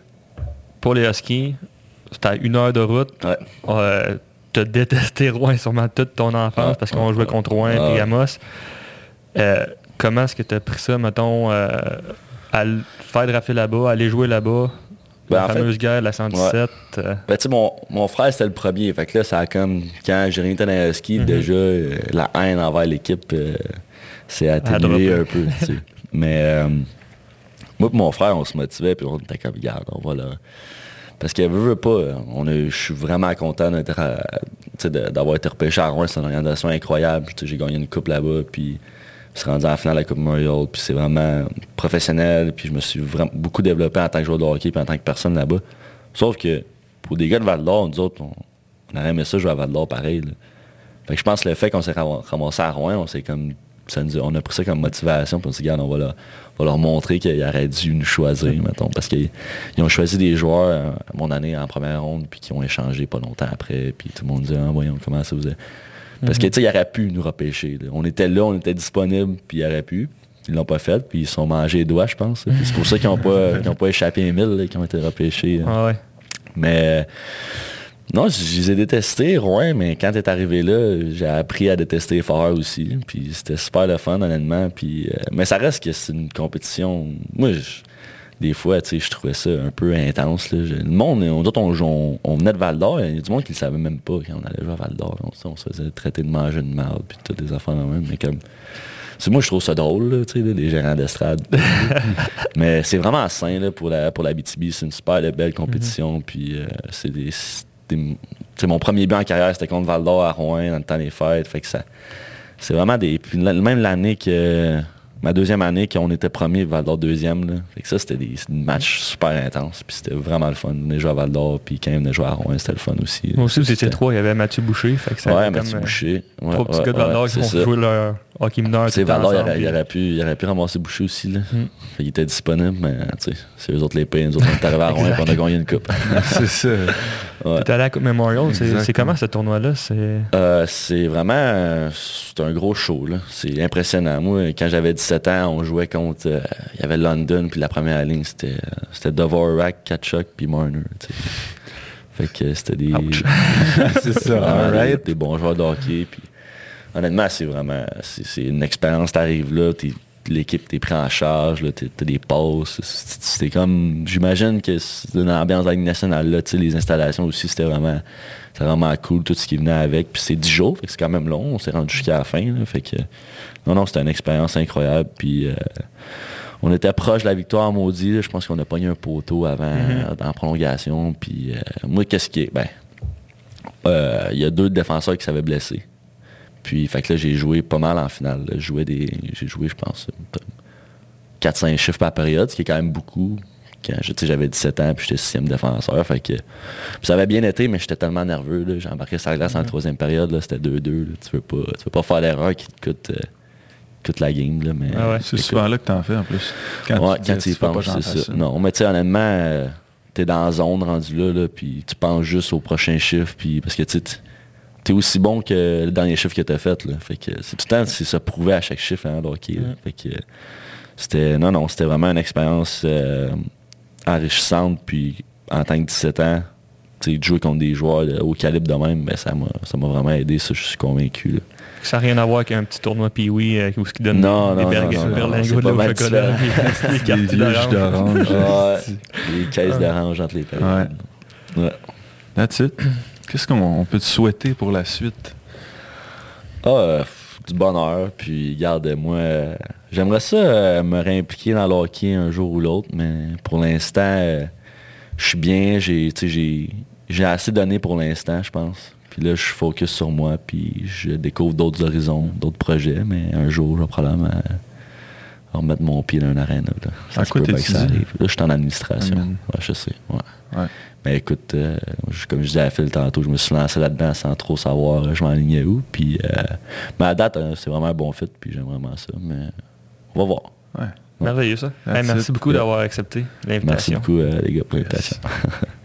pour les Huskies. C'était à une heure de route. Ouais. Euh, t'as détesté Rouen sûrement toute ton enfance Ouais, parce qu'on ouais, jouait ouais. contre Rouen Ouais. et Amos. Euh, comment est-ce que tu as pris ça, mettons, euh, à faire drafter là-bas, aller jouer là-bas? Ben, la fait- fameuse guerre de la 117. euh, Ben, tu sais, mon, mon frère, c'était le premier. Fait que là, ça a comme, quand j'ai été dans les Huskies, Mhm. déjà, la haine envers l'équipe, c'est atténué un peu, tu. Mais moi et mon frère, on se motivait, puis on était comme, regarde, on va là. Parce que, veut, veut pas, on je suis vraiment content à- d'avoir été repêché à Rouen. C'est une organisation incroyable. J'ai gagné une coupe là-bas, puis je suis rendu en finale de la Coupe Memorial, puis c'est vraiment professionnel, puis je me suis vraiment beaucoup développé en tant que joueur de hockey, puis en tant que personne là-bas. Sauf que pour des gars de Val-d'Or, nous autres, on, on aurait aimé ça jouer à Val-d'Or pareil. là. Fait que je pense que le fait qu'on s'est ram- ramassé à Rouen, on comme. a- on a pris ça comme motivation, puis on s'est dit, regarde, on va on va leur montrer qu'ils auraient dû nous choisir, mettons. Parce qu'ils ils ont choisi des joueurs euh, à mon année en première ronde, puis qui ont échangé pas longtemps après, puis tout le monde disait, ah, voyons comment ça vous est. Parce que, tu sais, ils auraient pu nous repêcher. là. On était là, on était disponible, puis ils auraient pu. Ils l'ont pas fait, puis ils se sont mangés les doigts, je pense. C'est pour ça qu'ils n'ont pas, ont pas échappé un mille, là, qu'ils ont été repêchés. ah ouais. Mais non, je les ai détestés, Rouen, mais quand t'es arrivé là, j'ai appris à détester fort aussi. Puis c'était super le fun, honnêtement. Puis, euh, mais ça reste que c'est une compétition. Moi, je- des fois, tu sais, je trouvais ça un peu intense. là. Je- le monde, on, on, on, on venait de Val d'Or, il y a du monde qui ne le savait même pas quand on allait jouer à Val d'Or. On, se faisait traiter de manger de mal, puis toutes des affaires de même. Mais comme. c'est- moi, je trouve ça drôle, tu sais, les gérants d'estrade. Mais c'est vraiment sain là, pour la pour la BTB. C'est une super belle compétition. Puis euh, c'est des. C'est des- mon premier but en carrière, c'était contre Val d'Or à Rouen dans le temps des fêtes. Fait que ça. C'est vraiment des. Puis la- même l'année que. Ma deuxième année, qu'on était premier, Val d'Or deuxième. Là. Fait que ça, c'était des, matchs super intenses. Puis c'était vraiment le fun. On venait jouer à Val d'Or, puis quand on venait jouer à Rouen, c'était le fun aussi. Moi aussi, vous étiez trois. Il y avait Mathieu Boucher. Fait que ça Ouais, Mathieu euh, Boucher. Ouais, Trois petits gars de ouais, Val-d'Or qui ça. jouer leur hockey mineur. C'est Val d'Or, il, aurait- il pu, il aurait pu ramasser Boucher aussi. Là. Mm. Fait qu'il était disponible, mais c'est eux autres les payés. Nous autres, on est arrivés à Rouen et on a gagné une coupe. c'est ça. Ouais. T'es allé à la Coupe Memorial. C'est comment ce tournoi-là? C'est... Euh, vraiment c'est un gros show. là. C'est impressionnant. Moi, quand j'avais 17 ans, on jouait contre... euh, Il y avait London, puis la première ligne, c'était euh, c'était Dvorak, Kachuk, puis Marner. tu sais. Fait que c'était des... Ouch. c'est ça. vraiment all des, right. des bons joueurs de hockey. Puis, honnêtement, c'est vraiment... C'est c'est une expérience. T'arrives là, t'es- l'équipe t'es pris en charge, t'as des passes. C'est comme... J'imagine que c'est une ambiance de la Ligue nationale. Là, les installations aussi, c'était vraiment... C'était vraiment cool, tout ce qui venait avec. Puis c'est 10 jours, c'est quand même long. On s'est rendu jusqu'à la fin. là. fait que... Non, non, c'était une expérience incroyable. Puis... euh, on était proche de la victoire maudit. là. Je pense qu'on a pogné un poteau avant, dans la prolongation. Puis euh, moi, qu'est-ce qui est... Ben, euh, il y a deux défenseurs qui s'avaient blessés. Puis, fait que là, j'ai joué pas mal en finale. J'ai joué, des, j'ai joué je pense, 4-5 chiffres par période, ce qui est quand même beaucoup. Quand je- tu sais, j'avais 17 ans, puis j'étais sixième défenseur. Fait que, ça avait bien été, mais j'étais tellement nerveux. là. J'ai embarqué sur la glace en troisième période. là, C'était 2-2. là. Tu veux pas, tu veux pas faire l'erreur qui te coûte, euh, coûte la game. Là, mais, Ah ouais. C'est souvent là que t'en fais en plus. ouais, quand tu y penses, c'est ça. Non, mais tu sais, honnêtement, euh, t'es dans la zone rendu là, là puis tu penses juste au prochain chiffre, puis parce que tu sais, t'es aussi bon que le dernier chiffre que t'as fait, là. Fait que c'est tout le temps, c'est se prouver à chaque chiffre, hein, le hockey, là. Fait que c'était, non, non, c'était vraiment une expérience euh, enrichissante, puis en tant que 17 ans, tu sais, de jouer contre des joueurs haut calibre de même, ben, ça m'a, ça m'a vraiment aidé, ça, je suis convaincu, là. Ça n'a rien à voir avec un petit tournoi Pee-Wee euh, où ce qui donne Non, des non, berg- non, non, non, c'est pas au mal chocolat, des- des Des jus d'orange. d'orange. Ouais, les caisses d'orange entre les périodes. Ouais. That's it. Qu'est-ce qu'on on peut te souhaiter pour la suite? Ah, euh, du bonheur. Puis, garde, moi, euh, j'aimerais ça euh, me réimpliquer dans le hockey un jour ou l'autre, mais pour l'instant, je suis bien. J'ai, assez donné pour l'instant, je pense. Puis là, je suis focus sur moi, puis je découvre d'autres horizons, d'autres projets, mais un jour, je vais probablement remettre mon pied dans une arène. Là. Ça se quoi arrive. Là, je suis en administration. Admin. Ouais, je sais. Ouais. Ouais. Mais écoute, euh, je- comme je disais à Phil tantôt, je me suis lancé là-dedans sans trop savoir euh, je m'enlignais où. Puis, euh, mais à date, euh, c'est vraiment un bon fit, puis j'aime vraiment ça. Mais on va voir. Ouais. Merveilleux ça. Hey, merci beaucoup d'avoir accepté Merci l'invitation. beaucoup, euh, les gars, pour Yes. l'invitation.